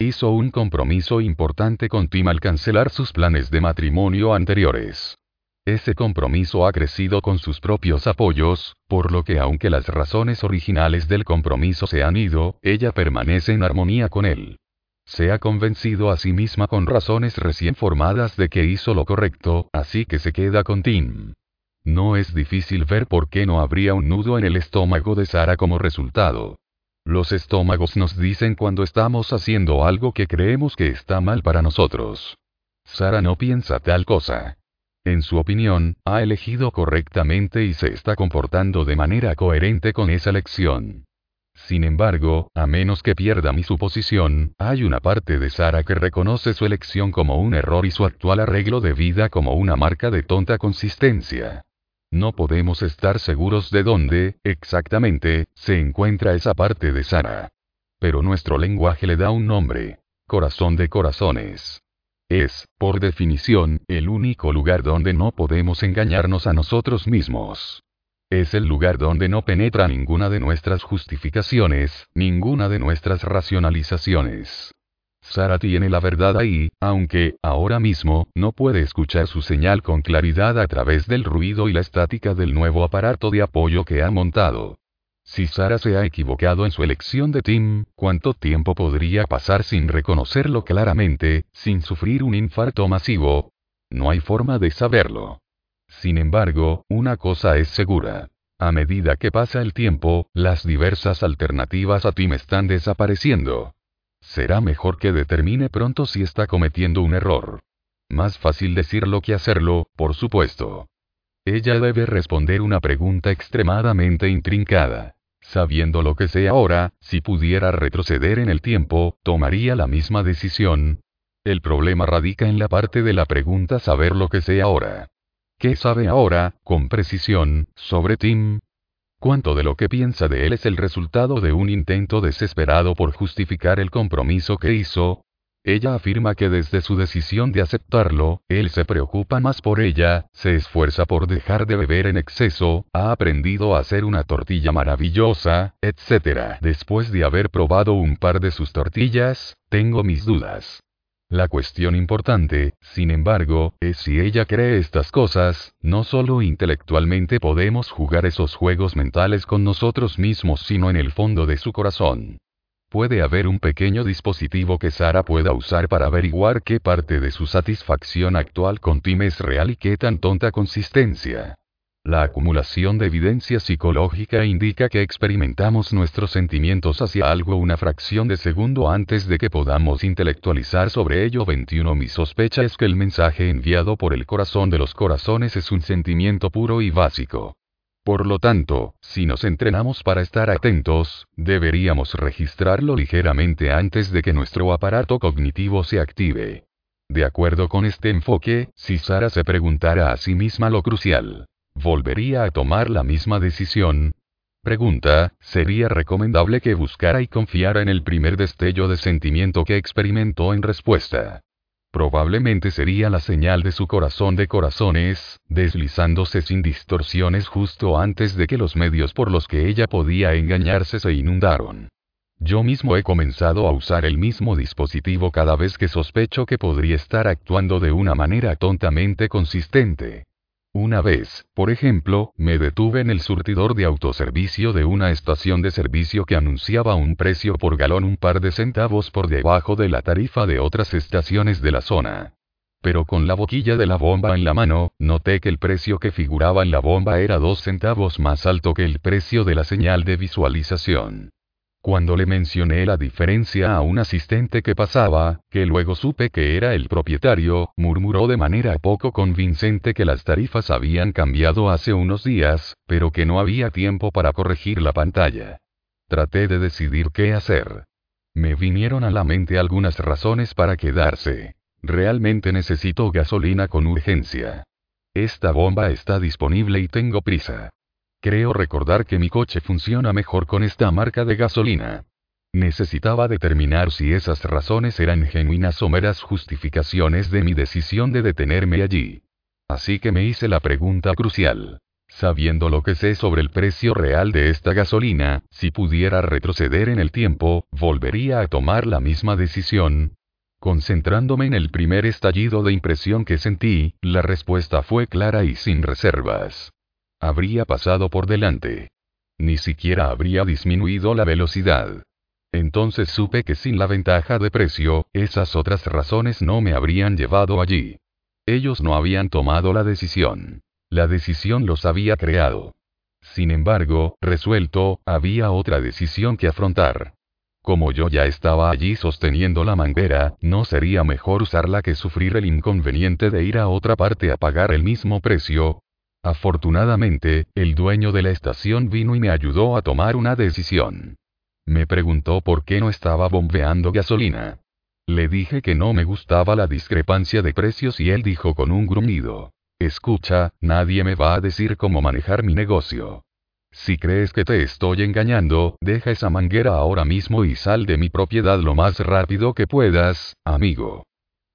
Hizo un compromiso importante con Tim al cancelar sus planes de matrimonio anteriores. Ese compromiso ha crecido con sus propios apoyos, por lo que aunque las razones originales del compromiso se han ido, ella permanece en armonía con él. Se ha convencido a sí misma con razones recién formadas de que hizo lo correcto, así que se queda con Tim. No es difícil ver por qué no habría un nudo en el estómago de Sara como resultado. Los estómagos nos dicen cuando estamos haciendo algo que creemos que está mal para nosotros. Sara no piensa tal cosa. En su opinión, ha elegido correctamente y se está comportando de manera coherente con esa elección. Sin embargo, a menos que pierda mi suposición, hay una parte de Sara que reconoce su elección como un error y su actual arreglo de vida como una marca de tonta consistencia. No podemos estar seguros de dónde, exactamente, se encuentra esa parte de Sara. Pero nuestro lenguaje le da un nombre. Corazón de corazones. Es, por definición, el único lugar donde no podemos engañarnos a nosotros mismos. Es el lugar donde no penetra ninguna de nuestras justificaciones, ninguna de nuestras racionalizaciones. Sara tiene la verdad ahí, aunque, ahora mismo, no puede escuchar su señal con claridad a través del ruido y la estática del nuevo aparato de apoyo que ha montado. Si Sara se ha equivocado en su elección de Tim, ¿cuánto tiempo podría pasar sin reconocerlo claramente, sin sufrir un infarto masivo? No hay forma de saberlo. Sin embargo, una cosa es segura. A medida que pasa el tiempo, las diversas alternativas a Tim están desapareciendo. Será mejor que determine pronto si está cometiendo un error. Más fácil decirlo que hacerlo, por supuesto. Ella debe responder una pregunta extremadamente intrincada. Sabiendo lo que sé ahora, si pudiera retroceder en el tiempo, tomaría la misma decisión. El problema radica en la parte de la pregunta saber lo que sé ahora. ¿Qué sabe ahora, con precisión, sobre Tim? ¿Cuánto de lo que piensa de él es el resultado de un intento desesperado por justificar el compromiso que hizo? Ella afirma que desde su decisión de aceptarlo, él se preocupa más por ella, se esfuerza por dejar de beber en exceso, ha aprendido a hacer una tortilla maravillosa, etc. Después de haber probado un par de sus tortillas, tengo mis dudas. La cuestión importante, sin embargo, es si ella cree estas cosas, no solo intelectualmente podemos jugar esos juegos mentales con nosotros mismos, sino en el fondo de su corazón. Puede haber un pequeño dispositivo que Sara pueda usar para averiguar qué parte de su satisfacción actual con Tim es real y qué tan tonta consistencia. La acumulación de evidencia psicológica indica que experimentamos nuestros sentimientos hacia algo una fracción de segundo antes de que podamos intelectualizar sobre ello. 21 Mi sospecha es que el mensaje enviado por el corazón de los corazones es un sentimiento puro y básico. Por lo tanto, si nos entrenamos para estar atentos, deberíamos registrarlo ligeramente antes de que nuestro aparato cognitivo se active. De acuerdo con este enfoque, si Sara se preguntara a sí misma lo crucial, ¿volvería a tomar la misma decisión? Pregunta, ¿sería recomendable que buscara y confiara en el primer destello de sentimiento que experimentó en respuesta? Probablemente sería la señal de su corazón de corazones, deslizándose sin distorsiones justo antes de que los medios por los que ella podía engañarse se inundaron. Yo mismo he comenzado a usar el mismo dispositivo cada vez que sospecho que podría estar actuando de una manera tontamente consistente. Una vez, por ejemplo, me detuve en el surtidor de autoservicio de una estación de servicio que anunciaba un precio por galón un par de centavos por debajo de la tarifa de otras estaciones de la zona. Pero con la boquilla de la bomba en la mano, noté que el precio que figuraba en la bomba era dos centavos más alto que el precio de la señal de visualización. Cuando le mencioné la diferencia a un asistente que pasaba, que luego supe que era el propietario, murmuró de manera poco convincente que las tarifas habían cambiado hace unos días, pero que no había tiempo para corregir la pantalla. Traté de decidir qué hacer. Me vinieron a la mente algunas razones para quedarse. Realmente necesito gasolina con urgencia. Esta bomba está disponible y tengo prisa. Creo recordar que mi coche funciona mejor con esta marca de gasolina. Necesitaba determinar si esas razones eran genuinas o meras justificaciones de mi decisión de detenerme allí. Así que me hice la pregunta crucial. Sabiendo lo que sé sobre el precio real de esta gasolina, si pudiera retroceder en el tiempo, ¿volvería a tomar la misma decisión? Concentrándome en el primer estallido de impresión que sentí, la respuesta fue clara y sin reservas habría pasado por delante. Ni siquiera habría disminuido la velocidad. Entonces supe que sin la ventaja de precio, esas otras razones no me habrían llevado allí. Ellos no habían tomado la decisión. La decisión los había creado. Sin embargo, resuelto, había otra decisión que afrontar. Como yo ya estaba allí sosteniendo la manguera, no sería mejor usarla que sufrir el inconveniente de ir a otra parte a pagar el mismo precio, Afortunadamente, el dueño de la estación vino y me ayudó a tomar una decisión. Me preguntó por qué no estaba bombeando gasolina. Le dije que no me gustaba la discrepancia de precios y él dijo con un gruñido. Escucha, nadie me va a decir cómo manejar mi negocio. Si crees que te estoy engañando, deja esa manguera ahora mismo y sal de mi propiedad lo más rápido que puedas, amigo.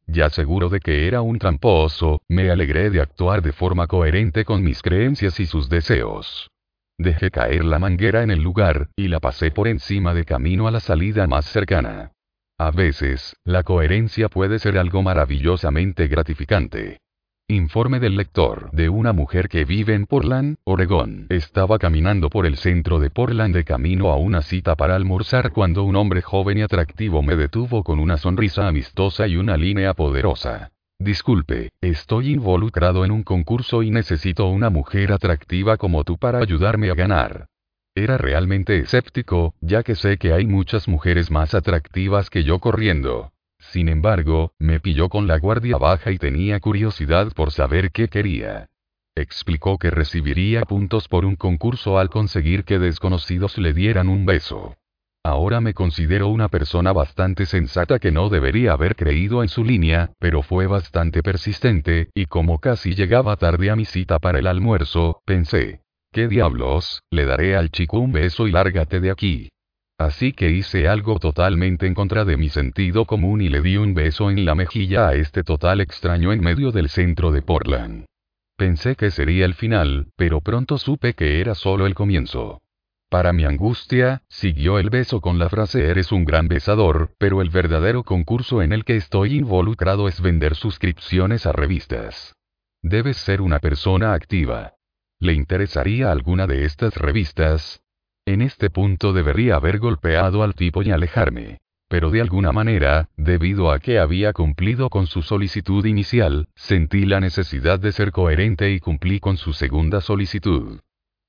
Ya seguro de que era un tramposo, me alegré de actuar de forma coherente con mis creencias y sus deseos. Dejé caer la manguera en el lugar, y la pasé por encima de camino a la salida más cercana. A veces, la coherencia puede ser algo maravillosamente gratificante. Informe del lector de una mujer que vive en Portland, Oregón. Estaba caminando por el centro de Portland de camino a una cita para almorzar cuando un hombre joven y atractivo me detuvo con una sonrisa amistosa y una línea poderosa. Disculpe, estoy involucrado en un concurso y necesito una mujer atractiva como tú para ayudarme a ganar. Era realmente escéptico, ya que sé que hay muchas mujeres más atractivas que yo corriendo. Sin embargo, me pilló con la guardia baja y tenía curiosidad por saber qué quería. Explicó que recibiría puntos por un concurso al conseguir que desconocidos le dieran un beso. Ahora me considero una persona bastante sensata que no debería haber creído en su línea, pero fue bastante persistente, y como casi llegaba tarde a mi cita para el almuerzo, pensé, ¿qué diablos? Le daré al chico un beso y lárgate de aquí. Así que hice algo totalmente en contra de mi sentido común y le di un beso en la mejilla a este total extraño en medio del centro de Portland. Pensé que sería el final, pero pronto supe que era solo el comienzo. Para mi angustia, siguió el beso con la frase eres un gran besador, pero el verdadero concurso en el que estoy involucrado es vender suscripciones a revistas. Debes ser una persona activa. ¿Le interesaría alguna de estas revistas? En este punto debería haber golpeado al tipo y alejarme. Pero de alguna manera, debido a que había cumplido con su solicitud inicial, sentí la necesidad de ser coherente y cumplí con su segunda solicitud.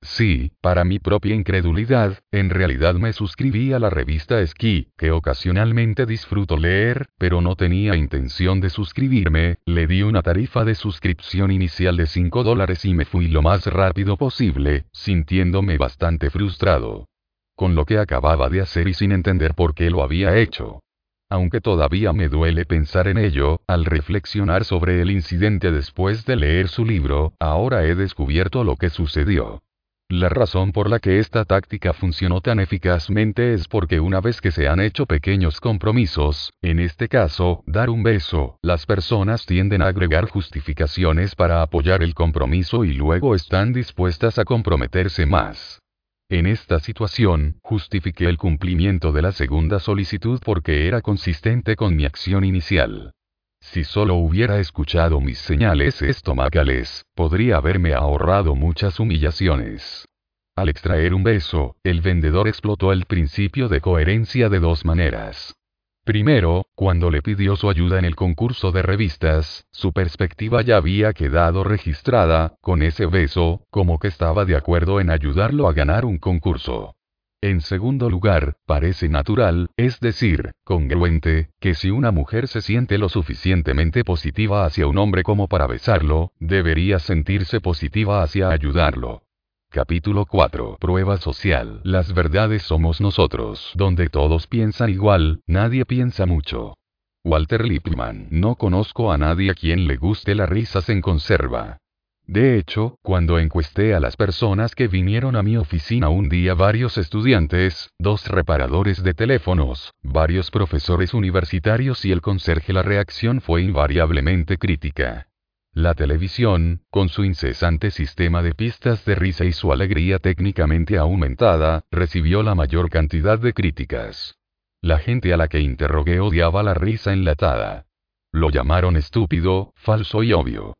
Sí, para mi propia incredulidad, en realidad me suscribí a la revista Ski, que ocasionalmente disfruto leer, pero no tenía intención de suscribirme, le di una tarifa de suscripción inicial de 5 dólares y me fui lo más rápido posible, sintiéndome bastante frustrado. Con lo que acababa de hacer y sin entender por qué lo había hecho. Aunque todavía me duele pensar en ello, al reflexionar sobre el incidente después de leer su libro, ahora he descubierto lo que sucedió. La razón por la que esta táctica funcionó tan eficazmente es porque una vez que se han hecho pequeños compromisos, en este caso, dar un beso, las personas tienden a agregar justificaciones para apoyar el compromiso y luego están dispuestas a comprometerse más. En esta situación, justifiqué el cumplimiento de la segunda solicitud porque era consistente con mi acción inicial. Si solo hubiera escuchado mis señales estomacales, podría haberme ahorrado muchas humillaciones. Al extraer un beso, el vendedor explotó el principio de coherencia de dos maneras. Primero, cuando le pidió su ayuda en el concurso de revistas, su perspectiva ya había quedado registrada, con ese beso, como que estaba de acuerdo en ayudarlo a ganar un concurso. En segundo lugar, parece natural, es decir, congruente, que si una mujer se siente lo suficientemente positiva hacia un hombre como para besarlo, debería sentirse positiva hacia ayudarlo. Capítulo 4. Prueba social. Las verdades somos nosotros. Donde todos piensan igual, nadie piensa mucho. Walter Lippmann. No conozco a nadie a quien le guste la risa en conserva. De hecho, cuando encuesté a las personas que vinieron a mi oficina un día varios estudiantes, dos reparadores de teléfonos, varios profesores universitarios y el conserje la reacción fue invariablemente crítica. La televisión, con su incesante sistema de pistas de risa y su alegría técnicamente aumentada, recibió la mayor cantidad de críticas. La gente a la que interrogué odiaba la risa enlatada. Lo llamaron estúpido, falso y obvio.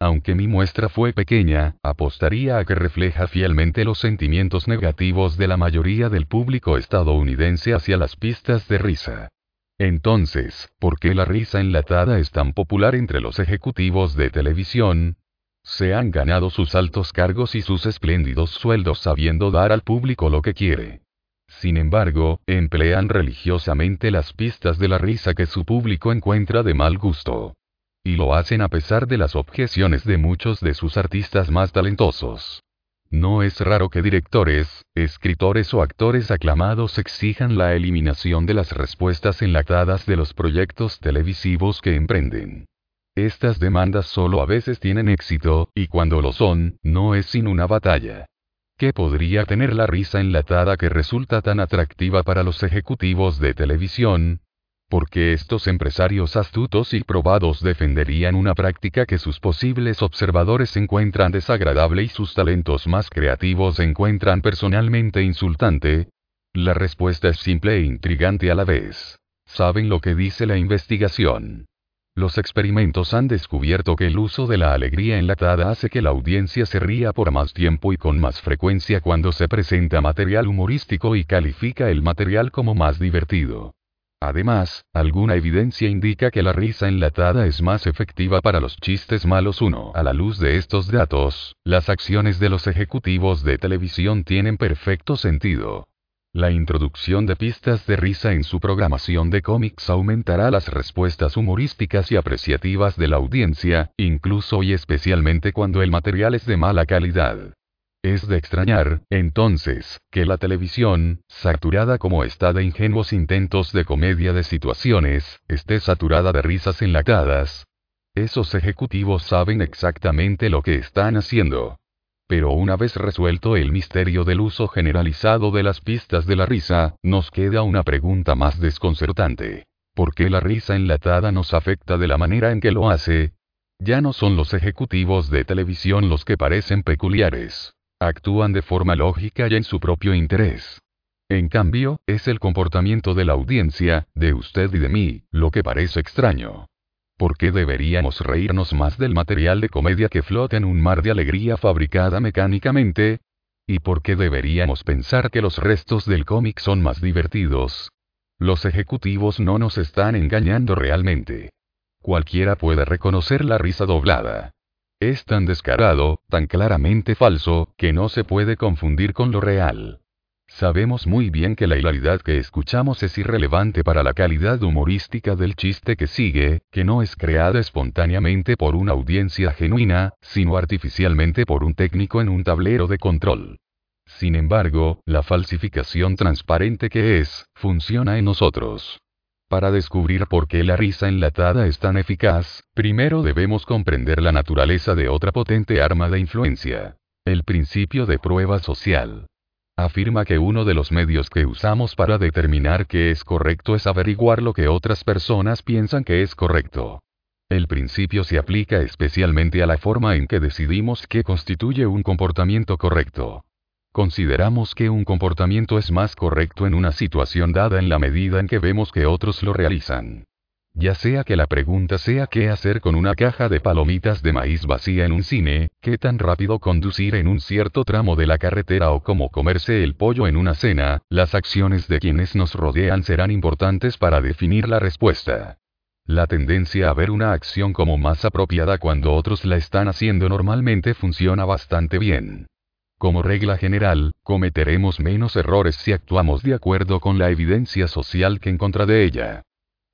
Aunque mi muestra fue pequeña, apostaría a que refleja fielmente los sentimientos negativos de la mayoría del público estadounidense hacia las pistas de risa. Entonces, ¿por qué la risa enlatada es tan popular entre los ejecutivos de televisión? Se han ganado sus altos cargos y sus espléndidos sueldos sabiendo dar al público lo que quiere. Sin embargo, emplean religiosamente las pistas de la risa que su público encuentra de mal gusto. Y lo hacen a pesar de las objeciones de muchos de sus artistas más talentosos. No es raro que directores, escritores o actores aclamados exijan la eliminación de las respuestas enlatadas de los proyectos televisivos que emprenden. Estas demandas solo a veces tienen éxito, y cuando lo son, no es sin una batalla. ¿Qué podría tener la risa enlatada que resulta tan atractiva para los ejecutivos de televisión? Porque estos empresarios astutos y probados defenderían una práctica que sus posibles observadores encuentran desagradable y sus talentos más creativos encuentran personalmente insultante? La respuesta es simple e intrigante a la vez. ¿Saben lo que dice la investigación? Los experimentos han descubierto que el uso de la alegría enlatada hace que la audiencia se ría por más tiempo y con más frecuencia cuando se presenta material humorístico y califica el material como más divertido. Además, alguna evidencia indica que la risa enlatada es más efectiva para los chistes malos. 1. A la luz de estos datos, las acciones de los ejecutivos de televisión tienen perfecto sentido. La introducción de pistas de risa en su programación de cómics aumentará las respuestas humorísticas y apreciativas de la audiencia, incluso y especialmente cuando el material es de mala calidad. Es de extrañar, entonces, que la televisión, saturada como está de ingenuos intentos de comedia de situaciones, esté saturada de risas enlatadas. Esos ejecutivos saben exactamente lo que están haciendo. Pero una vez resuelto el misterio del uso generalizado de las pistas de la risa, nos queda una pregunta más desconcertante. ¿Por qué la risa enlatada nos afecta de la manera en que lo hace? Ya no son los ejecutivos de televisión los que parecen peculiares actúan de forma lógica y en su propio interés. En cambio, es el comportamiento de la audiencia, de usted y de mí, lo que parece extraño. ¿Por qué deberíamos reírnos más del material de comedia que flota en un mar de alegría fabricada mecánicamente? ¿Y por qué deberíamos pensar que los restos del cómic son más divertidos? Los ejecutivos no nos están engañando realmente. Cualquiera puede reconocer la risa doblada. Es tan descarado, tan claramente falso, que no se puede confundir con lo real. Sabemos muy bien que la hilaridad que escuchamos es irrelevante para la calidad humorística del chiste que sigue, que no es creada espontáneamente por una audiencia genuina, sino artificialmente por un técnico en un tablero de control. Sin embargo, la falsificación transparente que es, funciona en nosotros. Para descubrir por qué la risa enlatada es tan eficaz, primero debemos comprender la naturaleza de otra potente arma de influencia. El principio de prueba social. Afirma que uno de los medios que usamos para determinar qué es correcto es averiguar lo que otras personas piensan que es correcto. El principio se aplica especialmente a la forma en que decidimos qué constituye un comportamiento correcto. Consideramos que un comportamiento es más correcto en una situación dada en la medida en que vemos que otros lo realizan. Ya sea que la pregunta sea qué hacer con una caja de palomitas de maíz vacía en un cine, qué tan rápido conducir en un cierto tramo de la carretera o cómo comerse el pollo en una cena, las acciones de quienes nos rodean serán importantes para definir la respuesta. La tendencia a ver una acción como más apropiada cuando otros la están haciendo normalmente funciona bastante bien. Como regla general, cometeremos menos errores si actuamos de acuerdo con la evidencia social que en contra de ella.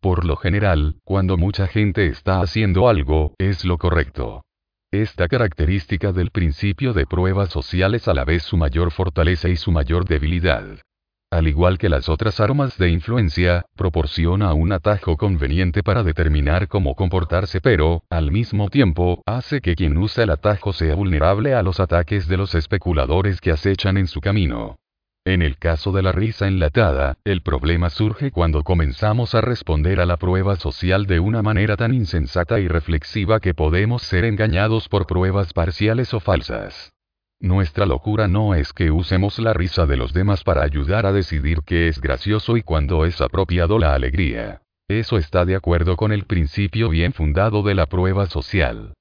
Por lo general, cuando mucha gente está haciendo algo, es lo correcto. Esta característica del principio de pruebas sociales a la vez su mayor fortaleza y su mayor debilidad. Al igual que las otras armas de influencia, proporciona un atajo conveniente para determinar cómo comportarse pero, al mismo tiempo, hace que quien usa el atajo sea vulnerable a los ataques de los especuladores que acechan en su camino. En el caso de la risa enlatada, el problema surge cuando comenzamos a responder a la prueba social de una manera tan insensata y reflexiva que podemos ser engañados por pruebas parciales o falsas. Nuestra locura no es que usemos la risa de los demás para ayudar a decidir qué es gracioso y cuándo es apropiado la alegría. Eso está de acuerdo con el principio bien fundado de la prueba social.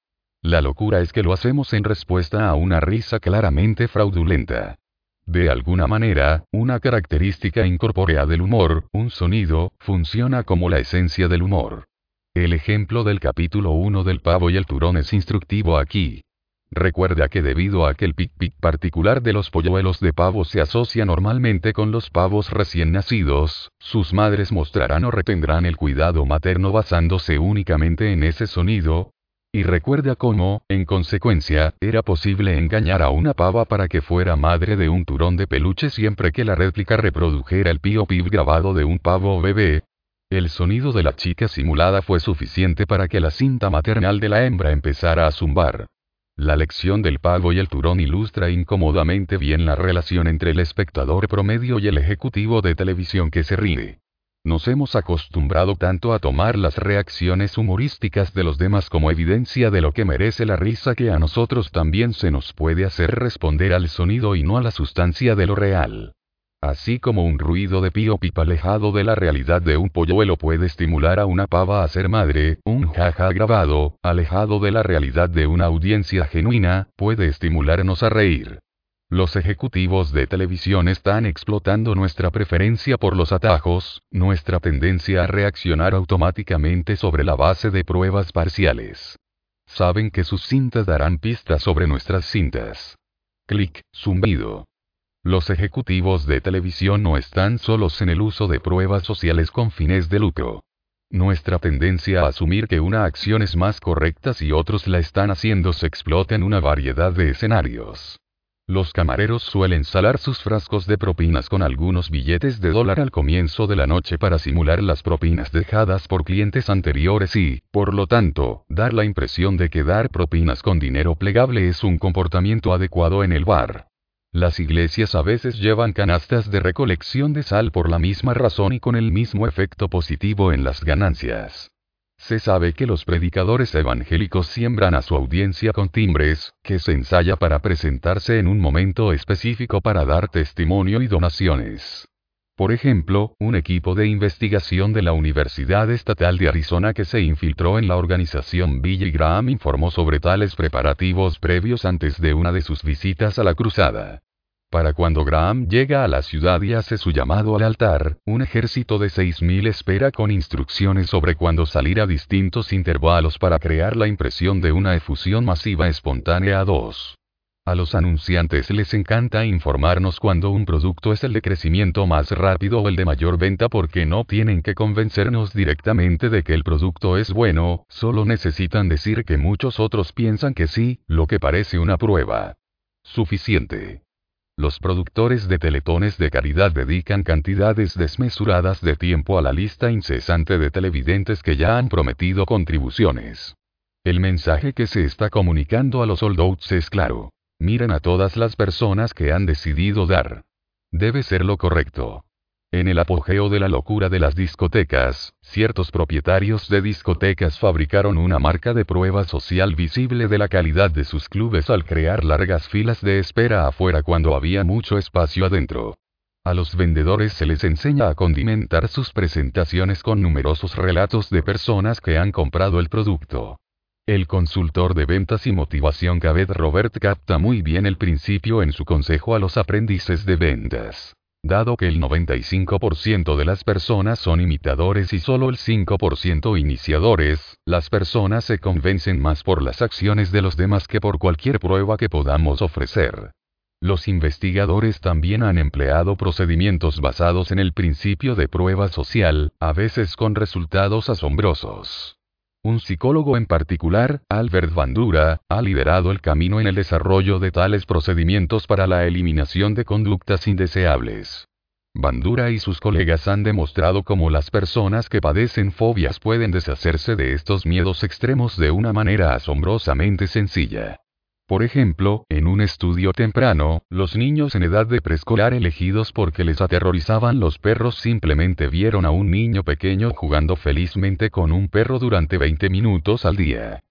La locura es que lo hacemos en respuesta a una risa claramente fraudulenta. De alguna manera, una característica incorpórea del humor, un sonido, funciona como la esencia del humor. El ejemplo del capítulo 1 del pavo y el turón es instructivo aquí. Recuerda que debido a que el pic-pic particular de los polluelos de pavo se asocia normalmente con los pavos recién nacidos, sus madres mostrarán o retendrán el cuidado materno basándose únicamente en ese sonido, y recuerda cómo, en consecuencia, era posible engañar a una pava para que fuera madre de un turón de peluche siempre que la réplica reprodujera el pío pib grabado de un pavo bebé. El sonido de la chica simulada fue suficiente para que la cinta maternal de la hembra empezara a zumbar. La lección del pavo y el turón ilustra incómodamente bien la relación entre el espectador promedio y el ejecutivo de televisión que se ríe. Nos hemos acostumbrado tanto a tomar las reacciones humorísticas de los demás como evidencia de lo que merece la risa que a nosotros también se nos puede hacer responder al sonido y no a la sustancia de lo real. Así como un ruido de pío pipa alejado de la realidad de un polluelo puede estimular a una pava a ser madre, un jaja grabado, alejado de la realidad de una audiencia genuina, puede estimularnos a reír. Los ejecutivos de televisión están explotando nuestra preferencia por los atajos, nuestra tendencia a reaccionar automáticamente sobre la base de pruebas parciales. Saben que sus cintas darán pistas sobre nuestras cintas. Clic, zumbido. Los ejecutivos de televisión no están solos en el uso de pruebas sociales con fines de lucro. Nuestra tendencia a asumir que una acción es más correcta si otros la están haciendo se explota en una variedad de escenarios. Los camareros suelen salar sus frascos de propinas con algunos billetes de dólar al comienzo de la noche para simular las propinas dejadas por clientes anteriores y, por lo tanto, dar la impresión de que dar propinas con dinero plegable es un comportamiento adecuado en el bar. Las iglesias a veces llevan canastas de recolección de sal por la misma razón y con el mismo efecto positivo en las ganancias. Se sabe que los predicadores evangélicos siembran a su audiencia con timbres, que se ensaya para presentarse en un momento específico para dar testimonio y donaciones. Por ejemplo, un equipo de investigación de la Universidad Estatal de Arizona que se infiltró en la organización Billy Graham informó sobre tales preparativos previos antes de una de sus visitas a la cruzada. Para cuando Graham llega a la ciudad y hace su llamado al altar, un ejército de 6.000 espera con instrucciones sobre cuándo salir a distintos intervalos para crear la impresión de una efusión masiva espontánea a dos. A los anunciantes les encanta informarnos cuando un producto es el de crecimiento más rápido o el de mayor venta porque no tienen que convencernos directamente de que el producto es bueno, solo necesitan decir que muchos otros piensan que sí, lo que parece una prueba. Suficiente. Los productores de teletones de caridad dedican cantidades desmesuradas de tiempo a la lista incesante de televidentes que ya han prometido contribuciones. El mensaje que se está comunicando a los holdouts es claro. Miren a todas las personas que han decidido dar. Debe ser lo correcto. En el apogeo de la locura de las discotecas, ciertos propietarios de discotecas fabricaron una marca de prueba social visible de la calidad de sus clubes al crear largas filas de espera afuera cuando había mucho espacio adentro. A los vendedores se les enseña a condimentar sus presentaciones con numerosos relatos de personas que han comprado el producto. El consultor de ventas y motivación Gabet Robert capta muy bien el principio en su consejo a los aprendices de ventas. Dado que el 95% de las personas son imitadores y solo el 5% iniciadores, las personas se convencen más por las acciones de los demás que por cualquier prueba que podamos ofrecer. Los investigadores también han empleado procedimientos basados en el principio de prueba social, a veces con resultados asombrosos. Un psicólogo en particular, Albert Bandura, ha liderado el camino en el desarrollo de tales procedimientos para la eliminación de conductas indeseables. Bandura y sus colegas han demostrado cómo las personas que padecen fobias pueden deshacerse de estos miedos extremos de una manera asombrosamente sencilla. Por ejemplo, en un estudio temprano, los niños en edad de preescolar elegidos porque les aterrorizaban los perros simplemente vieron a un niño pequeño jugando felizmente con un perro durante 20 minutos al día.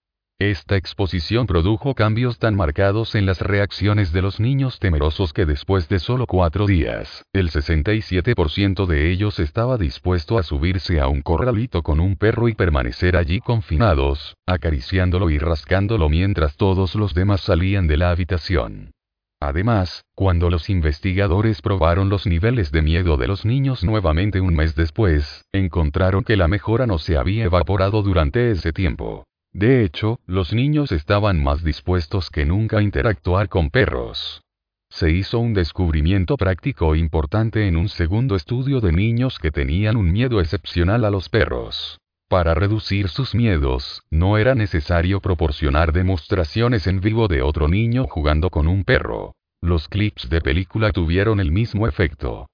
Esta exposición produjo cambios tan marcados en las reacciones de los niños temerosos que después de solo cuatro días, el 67% de ellos estaba dispuesto a subirse a un corralito con un perro y permanecer allí confinados, acariciándolo y rascándolo mientras todos los demás salían de la habitación. Además, cuando los investigadores probaron los niveles de miedo de los niños nuevamente un mes después, encontraron que la mejora no se había evaporado durante ese tiempo. De hecho, los niños estaban más dispuestos que nunca a interactuar con perros. Se hizo un descubrimiento práctico importante en un segundo estudio de niños que tenían un miedo excepcional a los perros. Para reducir sus miedos, no era necesario proporcionar demostraciones en vivo de otro niño jugando con un perro. Los clips de película tuvieron el mismo efecto.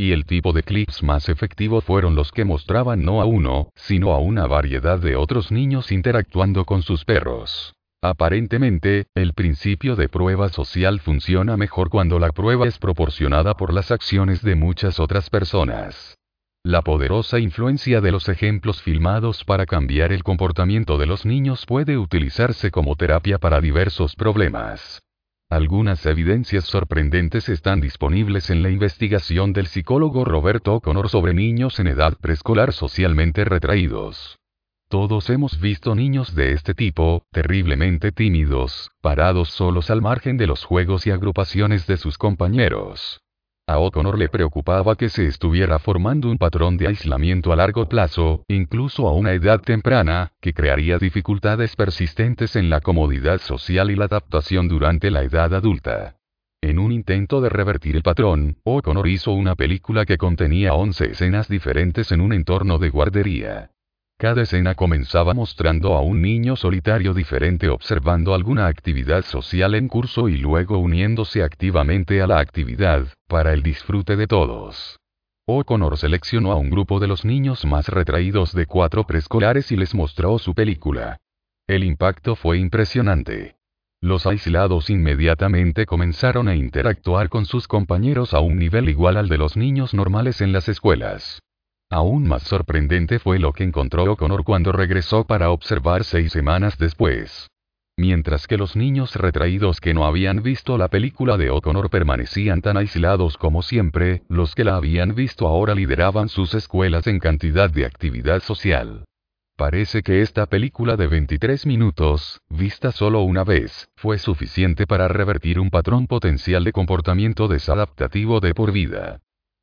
Y el tipo de clips más efectivo fueron los que mostraban no a uno, sino a una variedad de otros niños interactuando con sus perros. Aparentemente, el principio de prueba social funciona mejor cuando la prueba es proporcionada por las acciones de muchas otras personas. La poderosa influencia de los ejemplos filmados para cambiar el comportamiento de los niños puede utilizarse como terapia para diversos problemas. Algunas evidencias sorprendentes están disponibles en la investigación del psicólogo Roberto O'Connor sobre niños en edad preescolar socialmente retraídos. Todos hemos visto niños de este tipo, terriblemente tímidos, parados solos al margen de los juegos y agrupaciones de sus compañeros. A O'Connor le preocupaba que se estuviera formando un patrón de aislamiento a largo plazo, incluso a una edad temprana, que crearía dificultades persistentes en la comodidad social y la adaptación durante la edad adulta. En un intento de revertir el patrón, O'Connor hizo una película que contenía 11 escenas diferentes en un entorno de guardería. Cada escena comenzaba mostrando a un niño solitario diferente observando alguna actividad social en curso y luego uniéndose activamente a la actividad, para el disfrute de todos. O'Connor seleccionó a un grupo de los niños más retraídos de cuatro preescolares y les mostró su película. El impacto fue impresionante. Los aislados inmediatamente comenzaron a interactuar con sus compañeros a un nivel igual al de los niños normales en las escuelas. Aún más sorprendente fue lo que encontró O'Connor cuando regresó para observar seis semanas después. Mientras que los niños retraídos que no habían visto la película de O'Connor permanecían tan aislados como siempre, los que la habían visto ahora lideraban sus escuelas en cantidad de actividad social. Parece que esta película de 23 minutos, vista solo una vez, fue suficiente para revertir un patrón potencial de comportamiento desadaptativo de por vida.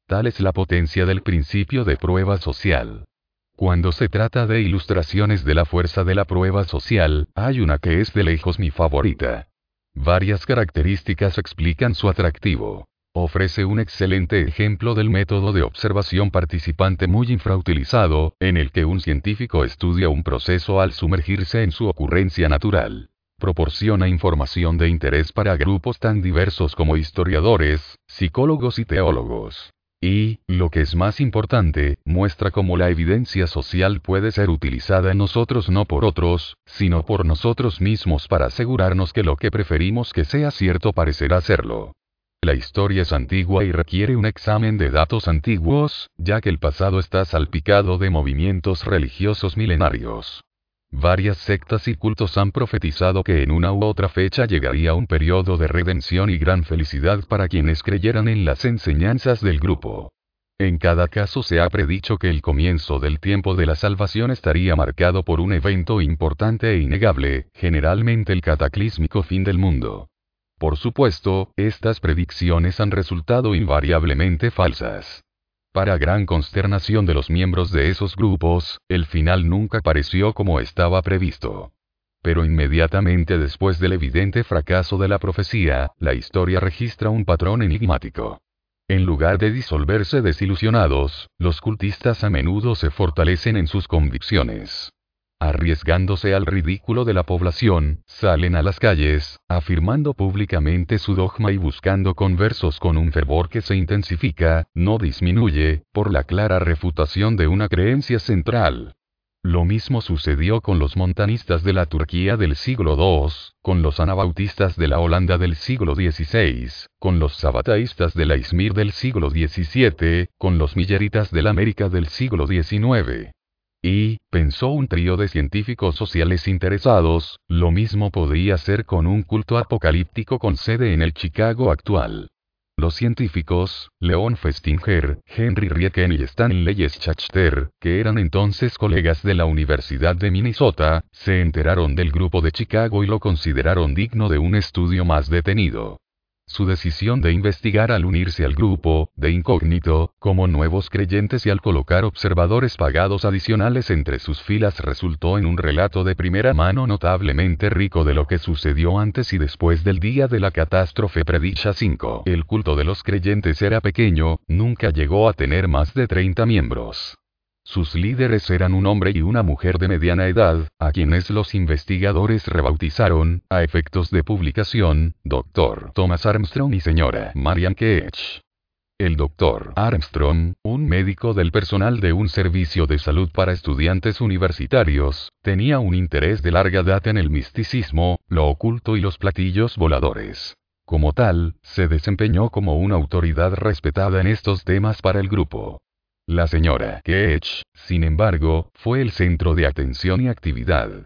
Tal es la potencia del principio de prueba social. Cuando se trata de ilustraciones de la fuerza de la prueba social, hay una que es de lejos mi favorita. Varias características explican su atractivo. Ofrece un excelente ejemplo del método de observación participante muy infrautilizado, en el que un científico estudia un proceso al sumergirse en su ocurrencia natural. Proporciona información de interés para grupos tan diversos como historiadores, psicólogos y teólogos. Y, lo que es más importante, muestra cómo la evidencia social puede ser utilizada en nosotros no por otros, sino por nosotros mismos para asegurarnos que lo que preferimos que sea cierto parecerá serlo. La historia es antigua y requiere un examen de datos antiguos, ya que el pasado está salpicado de movimientos religiosos milenarios. Varias sectas y cultos han profetizado que en una u otra fecha llegaría un periodo de redención y gran felicidad para quienes creyeran en las enseñanzas del grupo. En cada caso se ha predicho que el comienzo del tiempo de la salvación estaría marcado por un evento importante e innegable, generalmente el cataclísmico fin del mundo. Por supuesto, estas predicciones han resultado invariablemente falsas. Para gran consternación de los miembros de esos grupos, el final nunca pareció como estaba previsto. Pero inmediatamente después del evidente fracaso de la profecía, la historia registra un patrón enigmático. En lugar de disolverse desilusionados, los cultistas a menudo se fortalecen en sus convicciones. Arriesgándose al ridículo de la población, salen a las calles, afirmando públicamente su dogma y buscando conversos con un fervor que se intensifica, no disminuye, por la clara refutación de una creencia central. Lo mismo sucedió con los montanistas de la Turquía del siglo II, con los anabautistas de la Holanda del siglo XVI, con los sabataístas de la Izmir del siglo XVII, con los milleritas de la América del siglo XIX. Y, pensó un trío de científicos sociales interesados, lo mismo podía ser con un culto apocalíptico con sede en el Chicago actual. Los científicos, Leon Festinger, Henry Rieken y Stanley Schachter, que eran entonces colegas de la Universidad de Minnesota, se enteraron del grupo de Chicago y lo consideraron digno de un estudio más detenido. Su decisión de investigar al unirse al grupo, de incógnito, como nuevos creyentes y al colocar observadores pagados adicionales entre sus filas resultó en un relato de primera mano notablemente rico de lo que sucedió antes y después del día de la catástrofe predicha 5. El culto de los creyentes era pequeño, nunca llegó a tener más de 30 miembros. Sus líderes eran un hombre y una mujer de mediana edad, a quienes los investigadores rebautizaron, a efectos de publicación, Dr. Thomas Armstrong y señora Marian Keech. El Dr. Armstrong, un médico del personal de un servicio de salud para estudiantes universitarios, tenía un interés de larga data en el misticismo, lo oculto y los platillos voladores. Como tal, se desempeñó como una autoridad respetada en estos temas para el grupo. La señora Ketch, sin embargo, fue el centro de atención y actividad.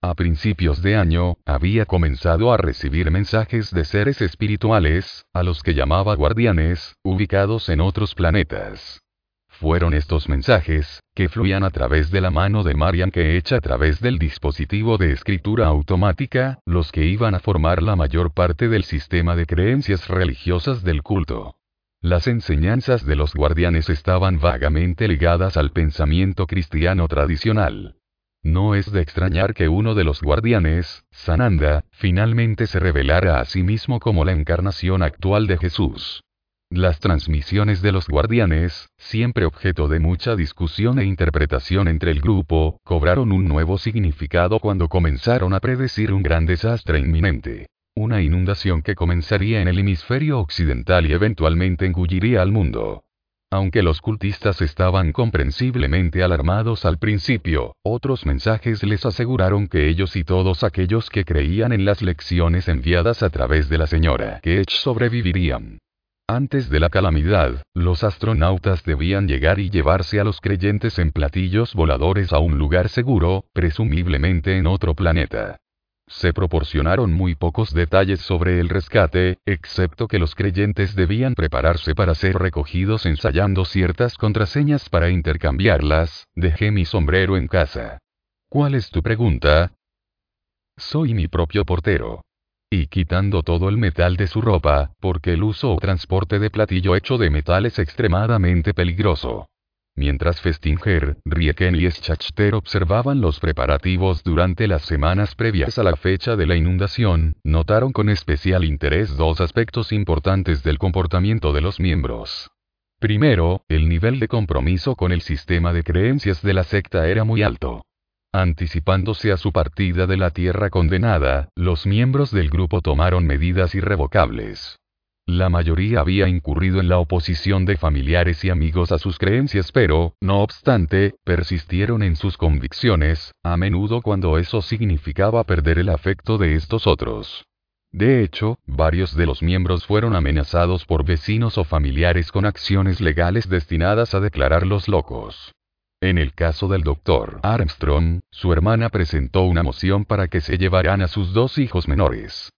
A principios de año, había comenzado a recibir mensajes de seres espirituales, a los que llamaba guardianes, ubicados en otros planetas. Fueron estos mensajes, que fluían a través de la mano de Marian que a través del dispositivo de escritura automática, los que iban a formar la mayor parte del sistema de creencias religiosas del culto. Las enseñanzas de los guardianes estaban vagamente ligadas al pensamiento cristiano tradicional. No es de extrañar que uno de los guardianes, Sananda, finalmente se revelara a sí mismo como la encarnación actual de Jesús. Las transmisiones de los guardianes, siempre objeto de mucha discusión e interpretación entre el grupo, cobraron un nuevo significado cuando comenzaron a predecir un gran desastre inminente. Una inundación que comenzaría en el hemisferio occidental y eventualmente engulliría al mundo. Aunque los cultistas estaban comprensiblemente alarmados al principio, otros mensajes les aseguraron que ellos y todos aquellos que creían en las lecciones enviadas a través de la señora Ketch sobrevivirían. Antes de la calamidad, los astronautas debían llegar y llevarse a los creyentes en platillos voladores a un lugar seguro, presumiblemente en otro planeta. Se proporcionaron muy pocos detalles sobre el rescate, excepto que los creyentes debían prepararse para ser recogidos ensayando ciertas contraseñas para intercambiarlas, dejé mi sombrero en casa. ¿Cuál es tu pregunta? Soy mi propio portero. Y quitando todo el metal de su ropa, porque el uso o transporte de platillo hecho de metal es extremadamente peligroso. Mientras Festinger, Rieken y Schachter observaban los preparativos durante las semanas previas a la fecha de la inundación, notaron con especial interés dos aspectos importantes del comportamiento de los miembros. Primero, el nivel de compromiso con el sistema de creencias de la secta era muy alto. Anticipándose a su partida de la tierra condenada, los miembros del grupo tomaron medidas irrevocables. La mayoría había incurrido en la oposición de familiares y amigos a sus creencias, pero, no obstante, persistieron en sus convicciones, a menudo cuando eso significaba perder el afecto de estos otros. De hecho, varios de los miembros fueron amenazados por vecinos o familiares con acciones legales destinadas a declararlos locos. En el caso del doctor Armstrong, su hermana presentó una moción para que se llevaran a sus dos hijos menores.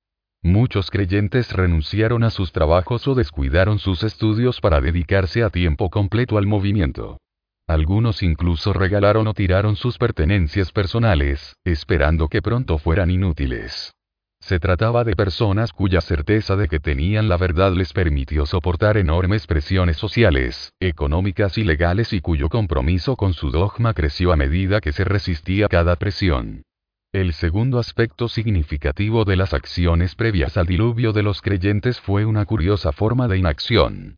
Muchos creyentes renunciaron a sus trabajos o descuidaron sus estudios para dedicarse a tiempo completo al movimiento. Algunos incluso regalaron o tiraron sus pertenencias personales, esperando que pronto fueran inútiles. Se trataba de personas cuya certeza de que tenían la verdad les permitió soportar enormes presiones sociales, económicas y legales y cuyo compromiso con su dogma creció a medida que se resistía cada presión. El segundo aspecto significativo de las acciones previas al diluvio de los creyentes fue una curiosa forma de inacción.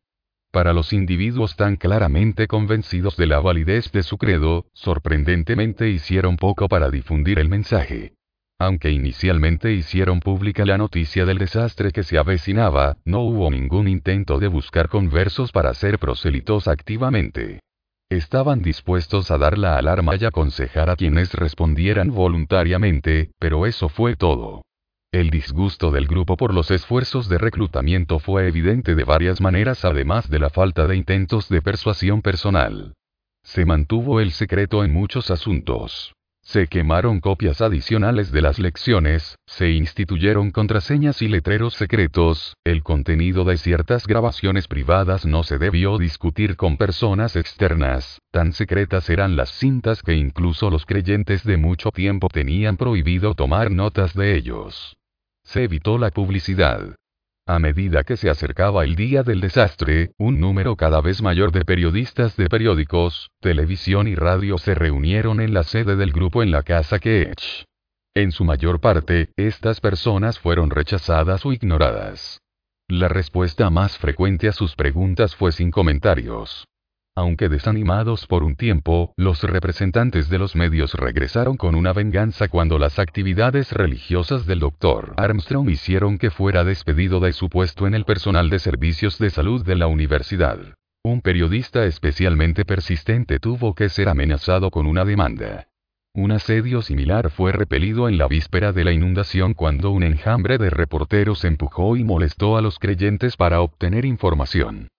Para los individuos tan claramente convencidos de la validez de su credo, sorprendentemente hicieron poco para difundir el mensaje. Aunque inicialmente hicieron pública la noticia del desastre que se avecinaba, no hubo ningún intento de buscar conversos para ser proselitos activamente. Estaban dispuestos a dar la alarma y aconsejar a quienes respondieran voluntariamente, pero eso fue todo. El disgusto del grupo por los esfuerzos de reclutamiento fue evidente de varias maneras además de la falta de intentos de persuasión personal. Se mantuvo el secreto en muchos asuntos. Se quemaron copias adicionales de las lecciones, se instituyeron contraseñas y letreros secretos, el contenido de ciertas grabaciones privadas no se debió discutir con personas externas, tan secretas eran las cintas que incluso los creyentes de mucho tiempo tenían prohibido tomar notas de ellos. Se evitó la publicidad. A medida que se acercaba el día del desastre, un número cada vez mayor de periodistas de periódicos, televisión y radio se reunieron en la sede del grupo en la casa Keech. En su mayor parte, estas personas fueron rechazadas o ignoradas. La respuesta más frecuente a sus preguntas fue sin comentarios. Aunque desanimados por un tiempo, los representantes de los medios regresaron con una venganza cuando las actividades religiosas del Dr. Armstrong hicieron que fuera despedido de su puesto en el personal de servicios de salud de la universidad. Un periodista especialmente persistente tuvo que ser amenazado con una demanda. Un asedio similar fue repelido en la víspera de la inundación cuando un enjambre de reporteros empujó y molestó a los creyentes para obtener información.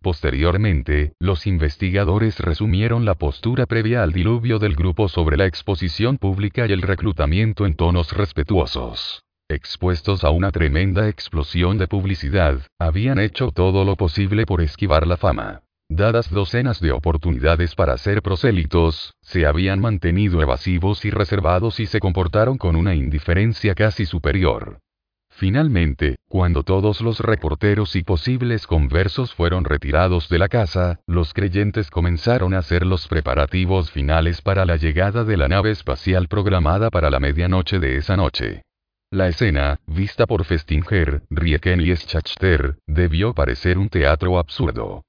Posteriormente, los investigadores resumieron la postura previa al diluvio del grupo sobre la exposición pública y el reclutamiento en tonos respetuosos. Expuestos a una tremenda explosión de publicidad, habían hecho todo lo posible por esquivar la fama. Dadas docenas de oportunidades para ser prosélitos, se habían mantenido evasivos y reservados y se comportaron con una indiferencia casi superior. Finalmente, cuando todos los reporteros y posibles conversos fueron retirados de la casa, los creyentes comenzaron a hacer los preparativos finales para la llegada de la nave espacial programada para la medianoche de esa noche. La escena, vista por Festinger, Rieken y Schachter, debió parecer un teatro absurdo.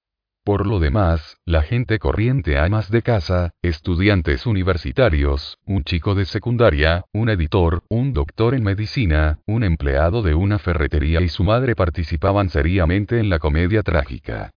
Por lo demás, la gente corriente amas de casa, estudiantes universitarios, un chico de secundaria, un editor, un doctor en medicina, un empleado de una ferretería y su madre participaban seriamente en la comedia trágica.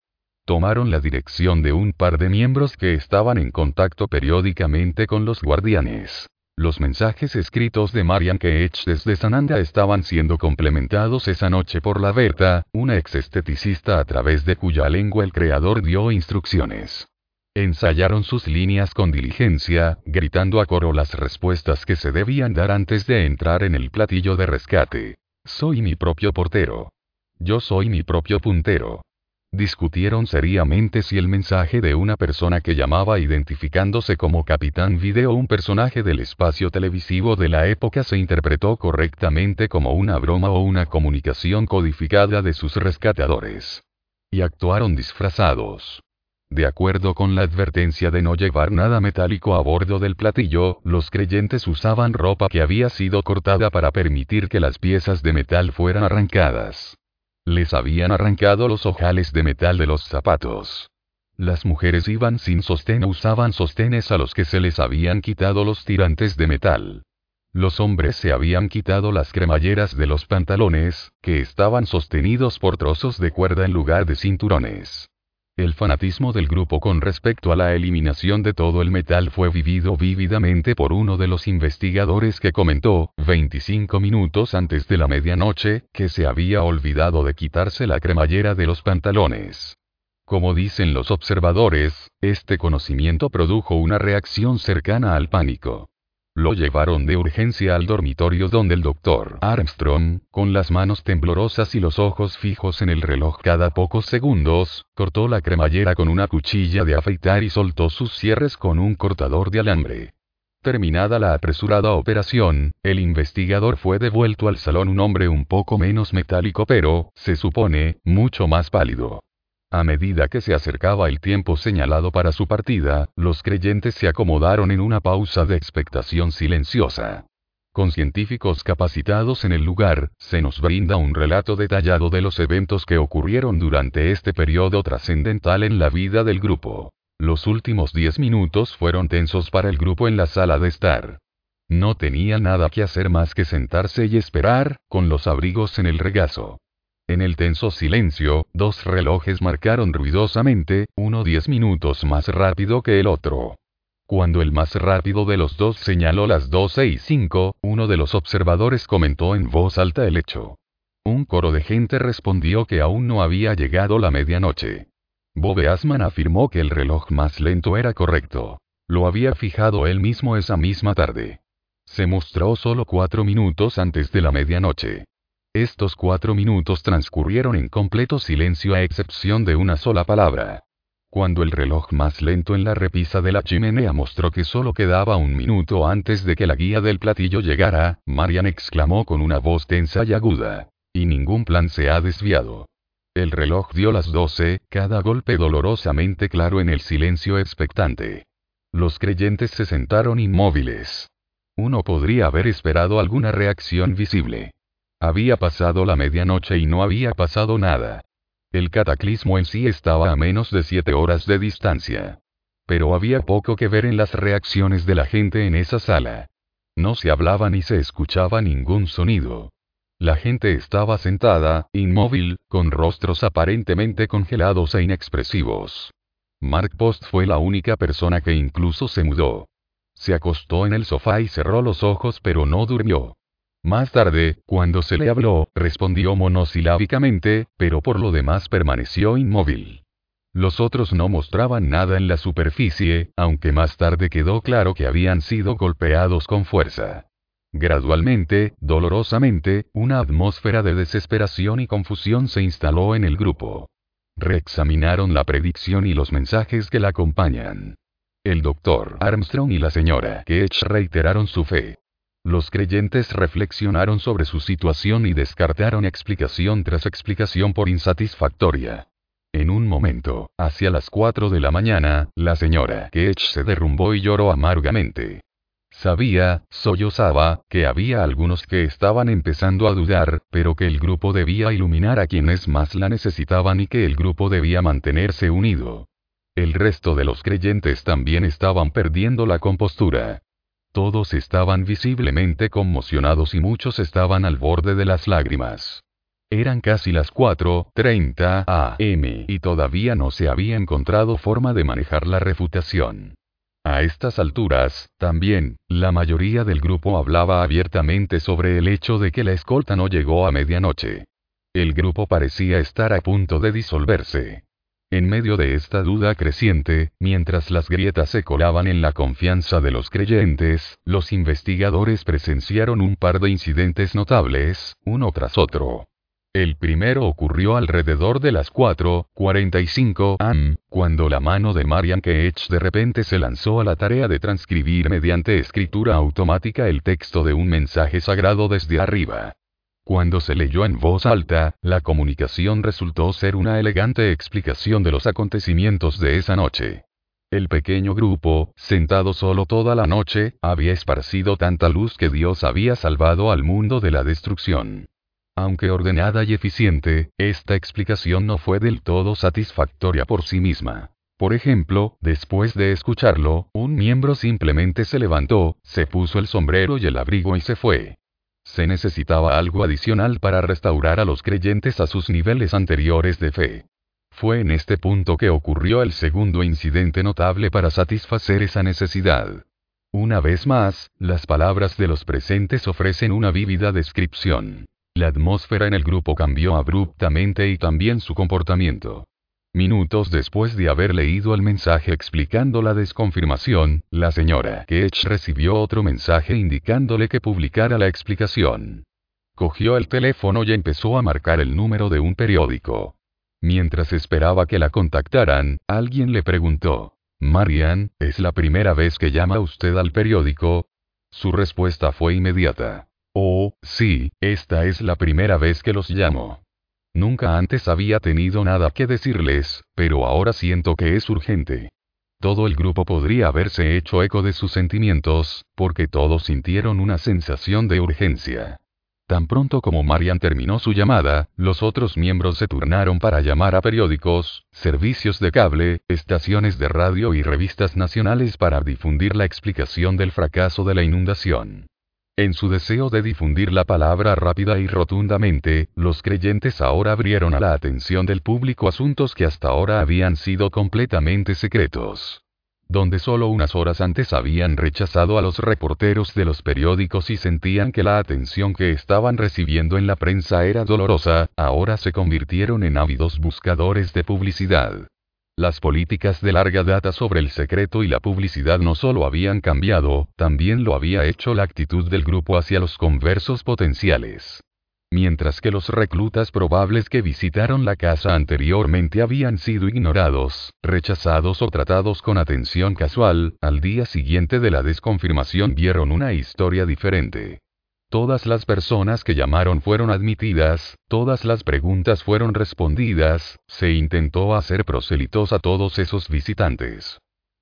Tomaron la dirección de un par de miembros que estaban en contacto periódicamente con los guardianes. Los mensajes escritos de Marian Keech desde Sananda estaban siendo complementados esa noche por la Berta, una ex-esteticista a través de cuya lengua el creador dio instrucciones. Ensayaron sus líneas con diligencia, gritando a coro las respuestas que se debían dar antes de entrar en el platillo de rescate. Soy mi propio portero. Yo soy mi propio puntero discutieron seriamente si el mensaje de una persona que llamaba identificándose como Capitán Video un personaje del espacio televisivo de la época se interpretó correctamente como una broma o una comunicación codificada de sus rescatadores. Y actuaron disfrazados. De acuerdo con la advertencia de no llevar nada metálico a bordo del platillo, los creyentes usaban ropa que había sido cortada para permitir que las piezas de metal fueran arrancadas. Les habían arrancado los ojales de metal de los zapatos. Las mujeres iban sin sostén o usaban sostenes a los que se les habían quitado los tirantes de metal. Los hombres se habían quitado las cremalleras de los pantalones, que estaban sostenidos por trozos de cuerda en lugar de cinturones. El fanatismo del grupo con respecto a la eliminación de todo el metal fue vivido vívidamente por uno de los investigadores que comentó, 25 minutos antes de la medianoche, que se había olvidado de quitarse la cremallera de los pantalones. Como dicen los observadores, este conocimiento produjo una reacción cercana al pánico. Lo llevaron de urgencia al dormitorio donde el doctor Armstrong, con las manos temblorosas y los ojos fijos en el reloj cada pocos segundos, cortó la cremallera con una cuchilla de afeitar y soltó sus cierres con un cortador de alambre. Terminada la apresurada operación, el investigador fue devuelto al salón un hombre un poco menos metálico pero, se supone, mucho más pálido. A medida que se acercaba el tiempo señalado para su partida, los creyentes se acomodaron en una pausa de expectación silenciosa. con científicos capacitados en el lugar, se nos brinda un relato detallado de los eventos que ocurrieron durante este periodo trascendental en la vida del grupo. Los últimos 10 minutos fueron tensos para el grupo en la sala de estar. No tenía nada que hacer más que sentarse y esperar, con los abrigos en el regazo. En el tenso silencio, dos relojes marcaron ruidosamente, uno diez minutos más rápido que el otro. Cuando el más rápido de los dos señaló las doce y cinco, uno de los observadores comentó en voz alta el hecho. Un coro de gente respondió que aún no había llegado la medianoche. Bob Asman afirmó que el reloj más lento era correcto. Lo había fijado él mismo esa misma tarde. Se mostró solo cuatro minutos antes de la medianoche. Estos cuatro minutos transcurrieron en completo silencio a excepción de una sola palabra. Cuando el reloj más lento en la repisa de la chimenea mostró que solo quedaba un minuto antes de que la guía del platillo llegara, Marian exclamó con una voz tensa y aguda. Y ningún plan se ha desviado. El reloj dio las doce, cada golpe dolorosamente claro en el silencio expectante. Los creyentes se sentaron inmóviles. Uno podría haber esperado alguna reacción visible. Había pasado la medianoche y no había pasado nada. El cataclismo en sí estaba a menos de siete horas de distancia. Pero había poco que ver en las reacciones de la gente en esa sala. No se hablaba ni se escuchaba ningún sonido. La gente estaba sentada, inmóvil, con rostros aparentemente congelados e inexpresivos. Mark Post fue la única persona que incluso se mudó. Se acostó en el sofá y cerró los ojos pero no durmió. Más tarde, cuando se le habló, respondió monosilábicamente, pero por lo demás permaneció inmóvil. Los otros no mostraban nada en la superficie, aunque más tarde quedó claro que habían sido golpeados con fuerza. Gradualmente, dolorosamente, una atmósfera de desesperación y confusión se instaló en el grupo. Reexaminaron la predicción y los mensajes que la acompañan. El doctor Armstrong y la señora Ketch reiteraron su fe. Los creyentes reflexionaron sobre su situación y descartaron explicación tras explicación por insatisfactoria. En un momento, hacia las 4 de la mañana, la señora Ketch se derrumbó y lloró amargamente. Sabía, sollozaba, que había algunos que estaban empezando a dudar, pero que el grupo debía iluminar a quienes más la necesitaban y que el grupo debía mantenerse unido. El resto de los creyentes también estaban perdiendo la compostura. Todos estaban visiblemente conmocionados y muchos estaban al borde de las lágrimas. Eran casi las 4.30 am y todavía no se había encontrado forma de manejar la refutación. A estas alturas, también, la mayoría del grupo hablaba abiertamente sobre el hecho de que la escolta no llegó a medianoche. El grupo parecía estar a punto de disolverse. En medio de esta duda creciente, mientras las grietas se colaban en la confianza de los creyentes, los investigadores presenciaron un par de incidentes notables, uno tras otro. El primero ocurrió alrededor de las 4:45 am, cuando la mano de Marian Keech de repente se lanzó a la tarea de transcribir mediante escritura automática el texto de un mensaje sagrado desde arriba. Cuando se leyó en voz alta, la comunicación resultó ser una elegante explicación de los acontecimientos de esa noche. El pequeño grupo, sentado solo toda la noche, había esparcido tanta luz que Dios había salvado al mundo de la destrucción. Aunque ordenada y eficiente, esta explicación no fue del todo satisfactoria por sí misma. Por ejemplo, después de escucharlo, un miembro simplemente se levantó, se puso el sombrero y el abrigo y se fue. Se necesitaba algo adicional para restaurar a los creyentes a sus niveles anteriores de fe. Fue en este punto que ocurrió el segundo incidente notable para satisfacer esa necesidad. Una vez más, las palabras de los presentes ofrecen una vívida descripción. La atmósfera en el grupo cambió abruptamente y también su comportamiento. Minutos después de haber leído el mensaje explicando la desconfirmación, la señora Ketch recibió otro mensaje indicándole que publicara la explicación. Cogió el teléfono y empezó a marcar el número de un periódico. Mientras esperaba que la contactaran, alguien le preguntó, Marian, ¿es la primera vez que llama usted al periódico? Su respuesta fue inmediata. Oh, sí, esta es la primera vez que los llamo. Nunca antes había tenido nada que decirles, pero ahora siento que es urgente. Todo el grupo podría haberse hecho eco de sus sentimientos, porque todos sintieron una sensación de urgencia. Tan pronto como Marian terminó su llamada, los otros miembros se turnaron para llamar a periódicos, servicios de cable, estaciones de radio y revistas nacionales para difundir la explicación del fracaso de la inundación. En su deseo de difundir la palabra rápida y rotundamente, los creyentes ahora abrieron a la atención del público asuntos que hasta ahora habían sido completamente secretos donde solo unas horas antes habían rechazado a los reporteros de los periódicos y sentían que la atención que estaban recibiendo en la prensa era dolorosa, ahora se convirtieron en ávidos buscadores de publicidad. Las políticas de larga data sobre el secreto y la publicidad no solo habían cambiado, también lo había hecho la actitud del grupo hacia los conversos potenciales mientras que los reclutas probables que visitaron la casa anteriormente habían sido ignorados, rechazados o tratados con atención casual, al día siguiente de la desconfirmación vieron una historia diferente. Todas las personas que llamaron fueron admitidas, todas las preguntas fueron respondidas, se intentó hacer proselitos a todos esos visitantes.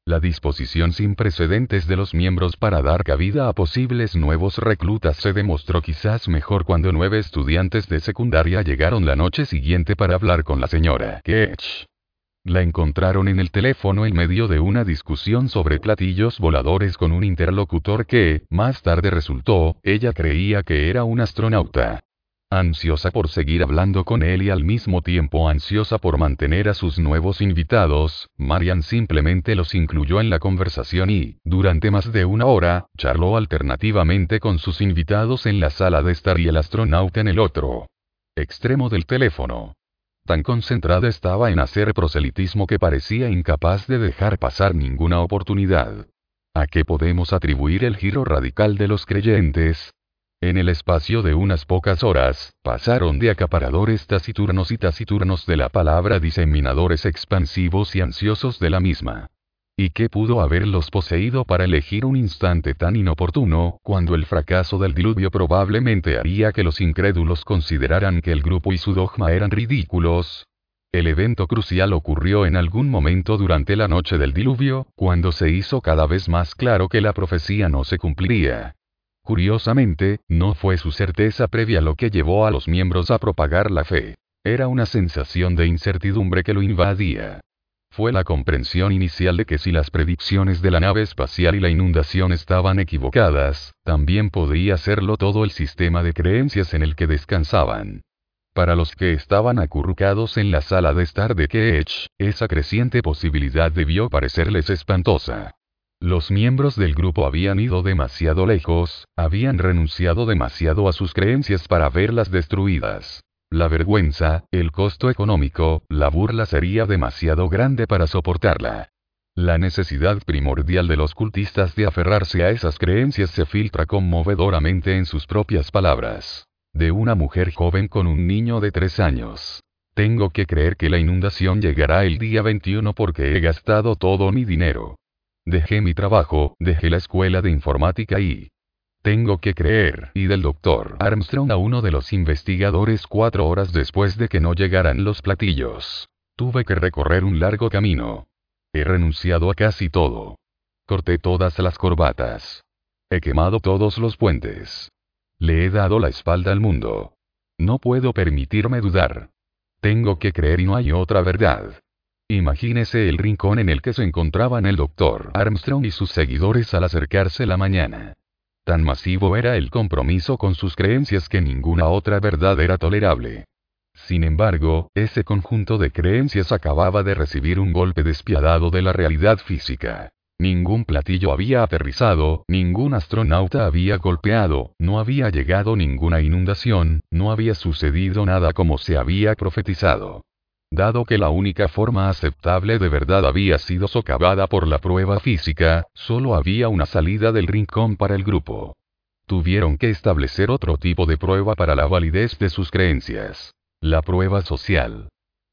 La disposición sin precedentes de los miembros para dar cabida a posibles nuevos reclutas se demostró quizás mejor cuando nueve estudiantes de secundaria llegaron la noche siguiente para hablar con la señora Ketch. La encontraron en el teléfono en medio de una discusión sobre platillos voladores con un interlocutor que, más tarde resultó, ella creía que era un astronauta. Ansiosa por seguir hablando con él y al mismo tiempo ansiosa por mantener a sus nuevos invitados, Marian simplemente los incluyó en la conversación y, durante más de una hora, charló alternativamente con sus invitados en la sala de estar y el astronauta en el otro extremo del teléfono. Tan concentrada estaba en hacer proselitismo que parecía incapaz de dejar pasar ninguna oportunidad. ¿A qué podemos atribuir el giro radical de los creyentes? En el espacio de unas pocas horas, pasaron de acaparadores taciturnos y taciturnos de la palabra diseminadores expansivos y ansiosos de la misma. ¿Y qué pudo haberlos poseído para elegir un instante tan inoportuno, cuando el fracaso del diluvio probablemente haría que los incrédulos consideraran que el grupo y su dogma eran ridículos? El evento crucial ocurrió en algún momento durante la noche del diluvio, cuando se hizo cada vez más claro que la profecía no se cumpliría. Curiosamente, no fue su certeza previa lo que llevó a los miembros a propagar la fe. Era una sensación de incertidumbre que lo invadía. Fue la comprensión inicial de que si las predicciones de la nave espacial y la inundación estaban equivocadas, también podría serlo todo el sistema de creencias en el que descansaban. Para los que estaban acurrucados en la sala de estar de Keech, esa creciente posibilidad debió parecerles espantosa. Los miembros del grupo habían ido demasiado lejos, habían renunciado demasiado a sus creencias para verlas destruidas. La vergüenza, el costo económico, la burla sería demasiado grande para soportarla. La necesidad primordial de los cultistas de aferrarse a esas creencias se filtra conmovedoramente en sus propias palabras. De una mujer joven con un niño de tres años. Tengo que creer que la inundación llegará el día 21 porque he gastado todo mi dinero. Dejé mi trabajo, dejé la escuela de informática y... Tengo que creer, y del doctor Armstrong a uno de los investigadores cuatro horas después de que no llegaran los platillos. Tuve que recorrer un largo camino. He renunciado a casi todo. Corté todas las corbatas. He quemado todos los puentes. Le he dado la espalda al mundo. No puedo permitirme dudar. Tengo que creer y no hay otra verdad. Imagínese el rincón en el que se encontraban el doctor Armstrong y sus seguidores al acercarse la mañana. Tan masivo era el compromiso con sus creencias que ninguna otra verdad era tolerable. Sin embargo, ese conjunto de creencias acababa de recibir un golpe despiadado de la realidad física. Ningún platillo había aterrizado, ningún astronauta había golpeado, no había llegado ninguna inundación, no había sucedido nada como se había profetizado. Dado que la única forma aceptable de verdad había sido socavada por la prueba física, solo había una salida del rincón para el grupo. Tuvieron que establecer otro tipo de prueba para la validez de sus creencias. La prueba social.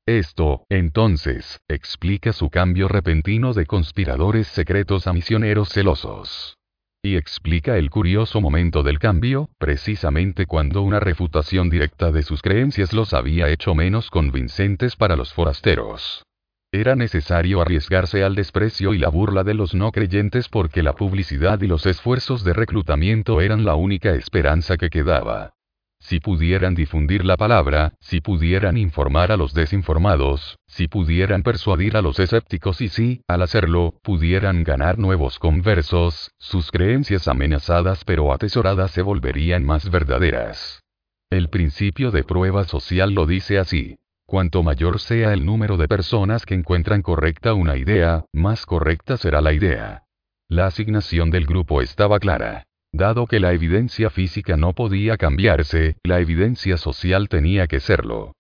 Esto, entonces, explica su cambio repentino de conspiradores secretos a misioneros celosos. Y explica el curioso momento del cambio, precisamente cuando una refutación directa de sus creencias los había hecho menos convincentes para los forasteros. Era necesario arriesgarse al desprecio y la burla de los no creyentes porque la publicidad y los esfuerzos de reclutamiento eran la única esperanza que quedaba. Si pudieran difundir la palabra, si pudieran informar a los desinformados, si pudieran persuadir a los escépticos y si, al hacerlo, pudieran ganar nuevos conversos, sus creencias amenazadas pero atesoradas se volverían más verdaderas. El principio de prueba social lo dice así. Cuanto mayor sea el número de personas que encuentran correcta una idea, más correcta será la idea. La asignación del grupo estaba clara. Dado que la evidencia física no podía cambiarse, la evidencia social tenía que serlo.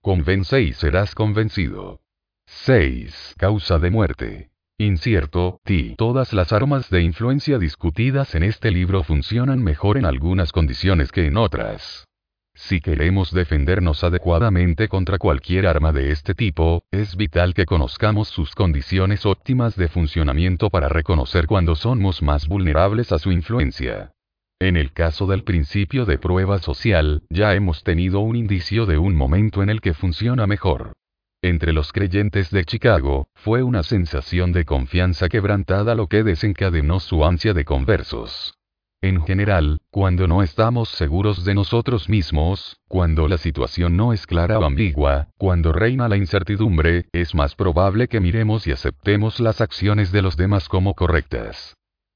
Convence y serás convencido. 6. Causa de muerte. Incierto, ti. Todas las armas de influencia discutidas en este libro funcionan mejor en algunas condiciones que en otras. Si queremos defendernos adecuadamente contra cualquier arma de este tipo, es vital que conozcamos sus condiciones óptimas de funcionamiento para reconocer cuándo somos más vulnerables a su influencia. En el caso del principio de prueba social, ya hemos tenido un indicio de un momento en el que funciona mejor. Entre los creyentes de Chicago, fue una sensación de confianza quebrantada lo que desencadenó su ansia de conversos. En general, cuando no estamos seguros de nosotros mismos, cuando la situación no es clara o ambigua, cuando reina la incertidumbre, es más probable que miremos y aceptemos las acciones de los demás como correctas.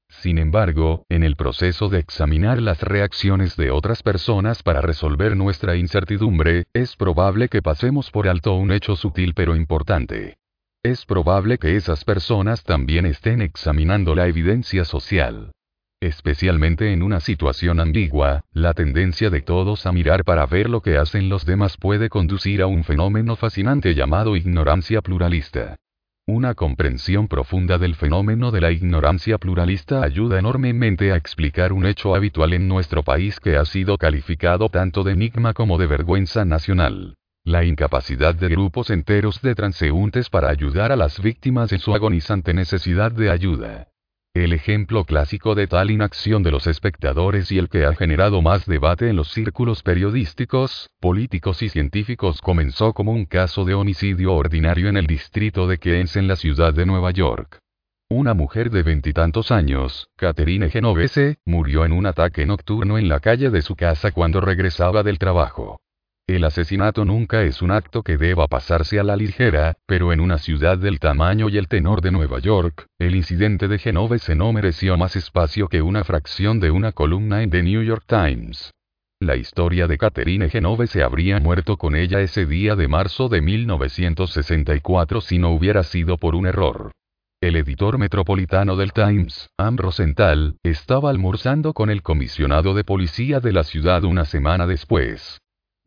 Sin embargo, en el proceso de examinar las reacciones de otras personas para resolver nuestra incertidumbre, es probable que pasemos por alto un hecho sutil pero importante. Es probable que esas personas también estén examinando la evidencia social. Especialmente en una situación ambigua, la tendencia de todos a mirar para ver lo que hacen los demás puede conducir a un fenómeno fascinante llamado ignorancia pluralista. Una comprensión profunda del fenómeno de la ignorancia pluralista ayuda enormemente a explicar un hecho habitual en nuestro país que ha sido calificado tanto de enigma como de vergüenza nacional. La incapacidad de grupos enteros de transeúntes para ayudar a las víctimas en su agonizante necesidad de ayuda. El ejemplo clásico de tal inacción de los espectadores y el que ha generado más debate en los círculos periodísticos, políticos y científicos comenzó como un caso de homicidio ordinario en el distrito de Keynes en la ciudad de Nueva York. Una mujer de veintitantos años, Catherine Genovese, murió en un ataque nocturno en la calle de su casa cuando regresaba del trabajo. El asesinato nunca es un acto que deba pasarse a la ligera, pero en una ciudad del tamaño y el tenor de Nueva York, el incidente de Genovese no mereció más espacio que una fracción de una columna en The New York Times. La historia de Catherine Genovese habría muerto con ella ese día de marzo de 1964 si no hubiera sido por un error. El editor metropolitano del Times, Am Rosenthal, estaba almorzando con el comisionado de policía de la ciudad una semana después.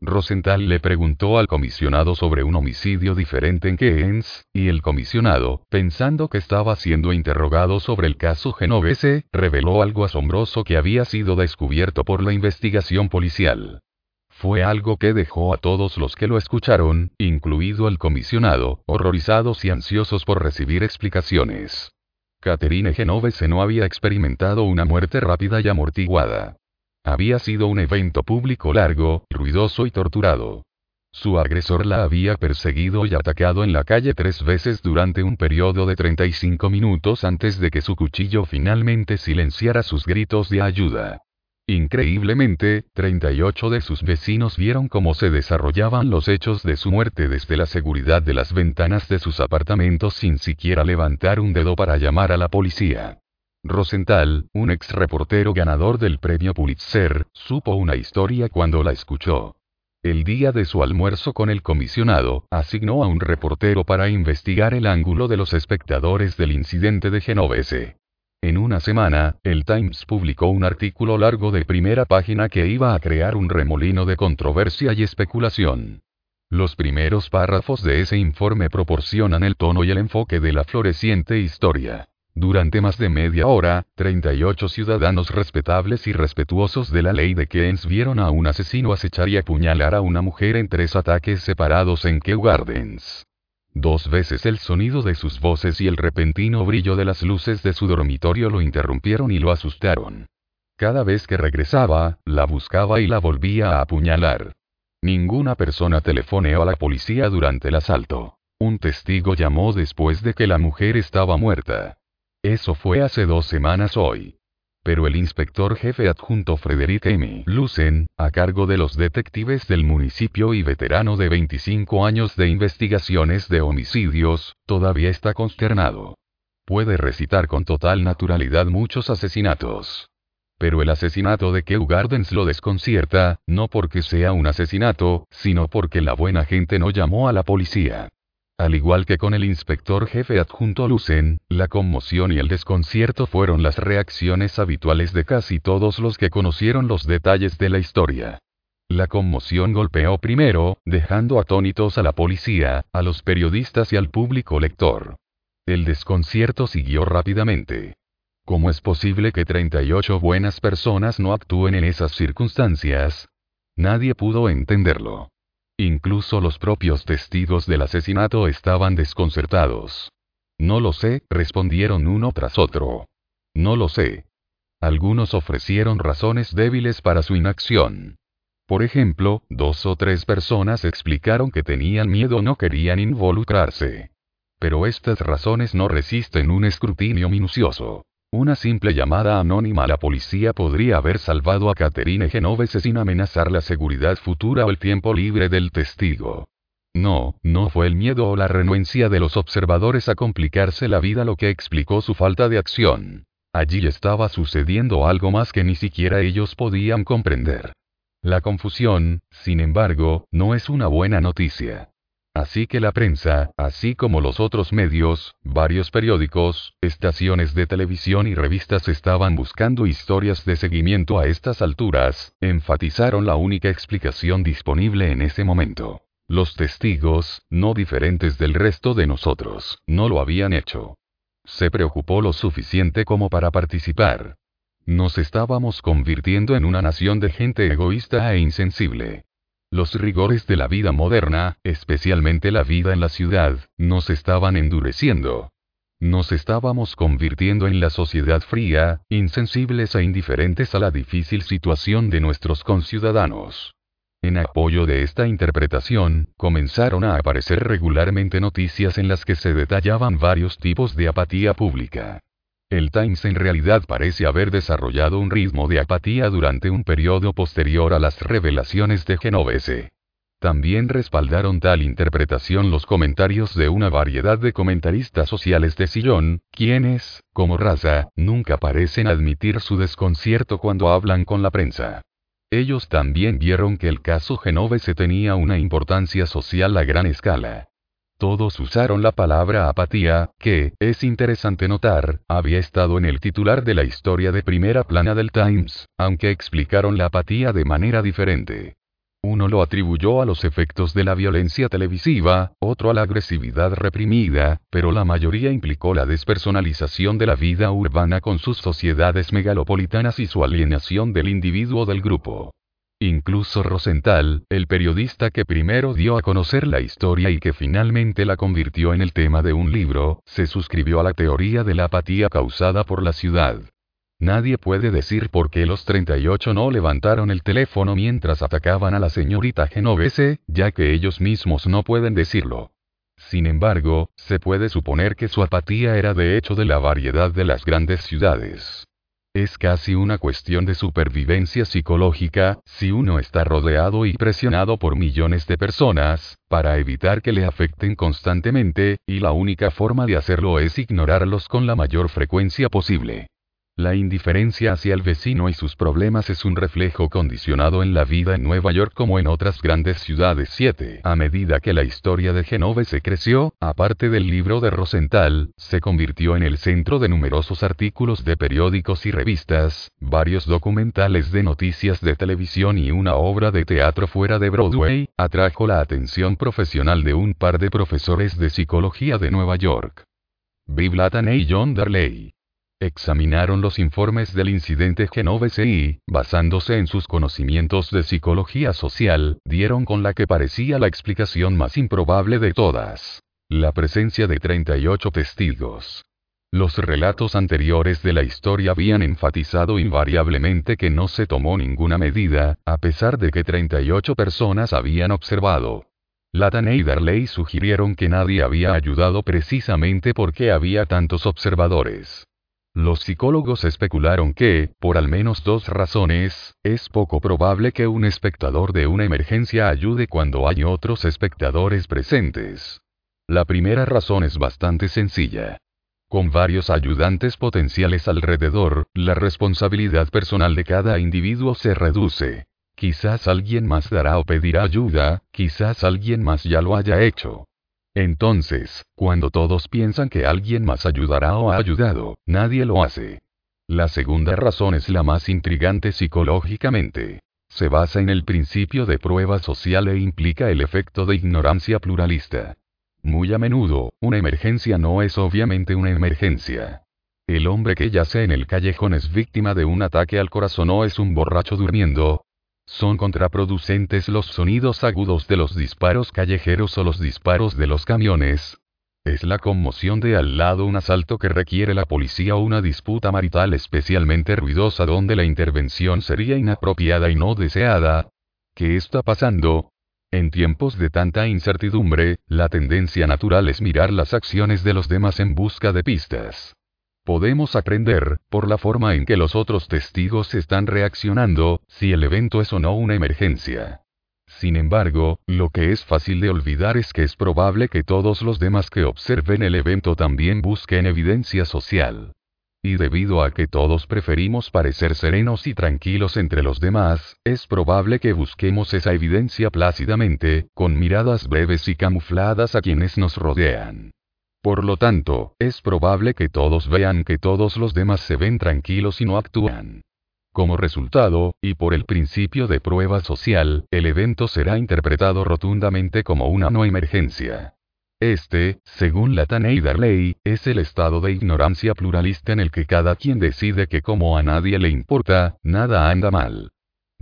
Rosenthal le preguntó al comisionado sobre un homicidio diferente en Keynes, y el comisionado, pensando que estaba siendo interrogado sobre el caso Genovese, reveló algo asombroso que había sido descubierto por la investigación policial. Fue algo que dejó a todos los que lo escucharon, incluido el comisionado, horrorizados y ansiosos por recibir explicaciones. Catherine Genovese no había experimentado una muerte rápida y amortiguada. Había sido un evento público largo, ruidoso y torturado. Su agresor la había perseguido y atacado en la calle tres veces durante un periodo de 35 minutos antes de que su cuchillo finalmente silenciara sus gritos de ayuda. Increíblemente, 38 de sus vecinos vieron cómo se desarrollaban los hechos de su muerte desde la seguridad de las ventanas de sus apartamentos sin siquiera levantar un dedo para llamar a la policía. Rosenthal, un ex reportero ganador del premio Pulitzer, supo una historia cuando la escuchó. El día de su almuerzo con el comisionado, asignó a un reportero para investigar el ángulo de los espectadores del incidente de Genovese. En una semana, el Times publicó un artículo largo de primera página que iba a crear un remolino de controversia y especulación. Los primeros párrafos de ese informe proporcionan el tono y el enfoque de la floreciente historia. Durante más de media hora, 38 ciudadanos respetables y respetuosos de la ley de Keynes vieron a un asesino acechar y apuñalar a una mujer en tres ataques separados en Kew Gardens. Dos veces el sonido de sus voces y el repentino brillo de las luces de su dormitorio lo interrumpieron y lo asustaron. Cada vez que regresaba, la buscaba y la volvía a apuñalar. Ninguna persona telefoneó a la policía durante el asalto. Un testigo llamó después de que la mujer estaba muerta. Eso fue hace dos semanas hoy. Pero el inspector jefe adjunto Frederick M. Lucen, a cargo de los detectives del municipio y veterano de 25 años de investigaciones de homicidios, todavía está consternado. Puede recitar con total naturalidad muchos asesinatos. Pero el asesinato de Kew Gardens lo desconcierta, no porque sea un asesinato, sino porque la buena gente no llamó a la policía. Al igual que con el inspector jefe adjunto Lucen, la conmoción y el desconcierto fueron las reacciones habituales de casi todos los que conocieron los detalles de la historia. La conmoción golpeó primero, dejando atónitos a la policía, a los periodistas y al público lector. El desconcierto siguió rápidamente. ¿Cómo es posible que 38 buenas personas no actúen en esas circunstancias? Nadie pudo entenderlo. Incluso los propios testigos del asesinato estaban desconcertados. No lo sé, respondieron uno tras otro. No lo sé. Algunos ofrecieron razones débiles para su inacción. Por ejemplo, dos o tres personas explicaron que tenían miedo o no querían involucrarse. Pero estas razones no resisten un escrutinio minucioso. Una simple llamada anónima a la policía podría haber salvado a Catherine Genovese sin amenazar la seguridad futura o el tiempo libre del testigo. No, no fue el miedo o la renuencia de los observadores a complicarse la vida lo que explicó su falta de acción. Allí estaba sucediendo algo más que ni siquiera ellos podían comprender. La confusión, sin embargo, no es una buena noticia. Así que la prensa, así como los otros medios, varios periódicos, estaciones de televisión y revistas estaban buscando historias de seguimiento a estas alturas, enfatizaron la única explicación disponible en ese momento. Los testigos, no diferentes del resto de nosotros, no lo habían hecho. Se preocupó lo suficiente como para participar. Nos estábamos convirtiendo en una nación de gente egoísta e insensible. Los rigores de la vida moderna, especialmente la vida en la ciudad, nos estaban endureciendo. Nos estábamos convirtiendo en la sociedad fría, insensibles e indiferentes a la difícil situación de nuestros conciudadanos. En apoyo de esta interpretación, comenzaron a aparecer regularmente noticias en las que se detallaban varios tipos de apatía pública. El Times en realidad parece haber desarrollado un ritmo de apatía durante un periodo posterior a las revelaciones de Genovese. También respaldaron tal interpretación los comentarios de una variedad de comentaristas sociales de sillón, quienes, como raza, nunca parecen admitir su desconcierto cuando hablan con la prensa. Ellos también vieron que el caso Genovese tenía una importancia social a gran escala. Todos usaron la palabra apatía, que, es interesante notar, había estado en el titular de la historia de primera plana del Times, aunque explicaron la apatía de manera diferente. Uno lo atribuyó a los efectos de la violencia televisiva, otro a la agresividad reprimida, pero la mayoría implicó la despersonalización de la vida urbana con sus sociedades megalopolitanas y su alienación del individuo del grupo. Incluso Rosenthal, el periodista que primero dio a conocer la historia y que finalmente la convirtió en el tema de un libro, se suscribió a la teoría de la apatía causada por la ciudad. Nadie puede decir por qué los 38 no levantaron el teléfono mientras atacaban a la señorita Genovese, ya que ellos mismos no pueden decirlo. Sin embargo, se puede suponer que su apatía era de hecho de la variedad de las grandes ciudades. Es casi una cuestión de supervivencia psicológica, si uno está rodeado y presionado por millones de personas, para evitar que le afecten constantemente, y la única forma de hacerlo es ignorarlos con la mayor frecuencia posible. La indiferencia hacia el vecino y sus problemas es un reflejo condicionado en la vida en Nueva York como en otras grandes ciudades 7. A medida que la historia de Genove se creció, aparte del libro de Rosenthal, se convirtió en el centro de numerosos artículos de periódicos y revistas, varios documentales de noticias de televisión y una obra de teatro fuera de Broadway, atrajo la atención profesional de un par de profesores de psicología de Nueva York. Bill y John Darley examinaron los informes del incidente Genovese y, basándose en sus conocimientos de psicología social, dieron con la que parecía la explicación más improbable de todas. La presencia de 38 testigos. Los relatos anteriores de la historia habían enfatizado invariablemente que no se tomó ninguna medida, a pesar de que 38 personas habían observado. Latan y Darley sugirieron que nadie había ayudado precisamente porque había tantos observadores. Los psicólogos especularon que, por al menos dos razones, es poco probable que un espectador de una emergencia ayude cuando hay otros espectadores presentes. La primera razón es bastante sencilla. Con varios ayudantes potenciales alrededor, la responsabilidad personal de cada individuo se reduce. Quizás alguien más dará o pedirá ayuda, quizás alguien más ya lo haya hecho. Entonces, cuando todos piensan que alguien más ayudará o ha ayudado, nadie lo hace. La segunda razón es la más intrigante psicológicamente. Se basa en el principio de prueba social e implica el efecto de ignorancia pluralista. Muy a menudo, una emergencia no es obviamente una emergencia. El hombre que yace en el callejón es víctima de un ataque al corazón o es un borracho durmiendo, son contraproducentes los sonidos agudos de los disparos callejeros o los disparos de los camiones. Es la conmoción de al lado un asalto que requiere la policía o una disputa marital especialmente ruidosa donde la intervención sería inapropiada y no deseada. ¿Qué está pasando? En tiempos de tanta incertidumbre, la tendencia natural es mirar las acciones de los demás en busca de pistas. Podemos aprender, por la forma en que los otros testigos están reaccionando, si el evento es o no una emergencia. Sin embargo, lo que es fácil de olvidar es que es probable que todos los demás que observen el evento también busquen evidencia social. Y debido a que todos preferimos parecer serenos y tranquilos entre los demás, es probable que busquemos esa evidencia plácidamente, con miradas breves y camufladas a quienes nos rodean. Por lo tanto, es probable que todos vean que todos los demás se ven tranquilos y no actúan. Como resultado, y por el principio de prueba social, el evento será interpretado rotundamente como una no emergencia. Este, según la Darley, es el estado de ignorancia pluralista en el que cada quien decide que como a nadie le importa, nada anda mal.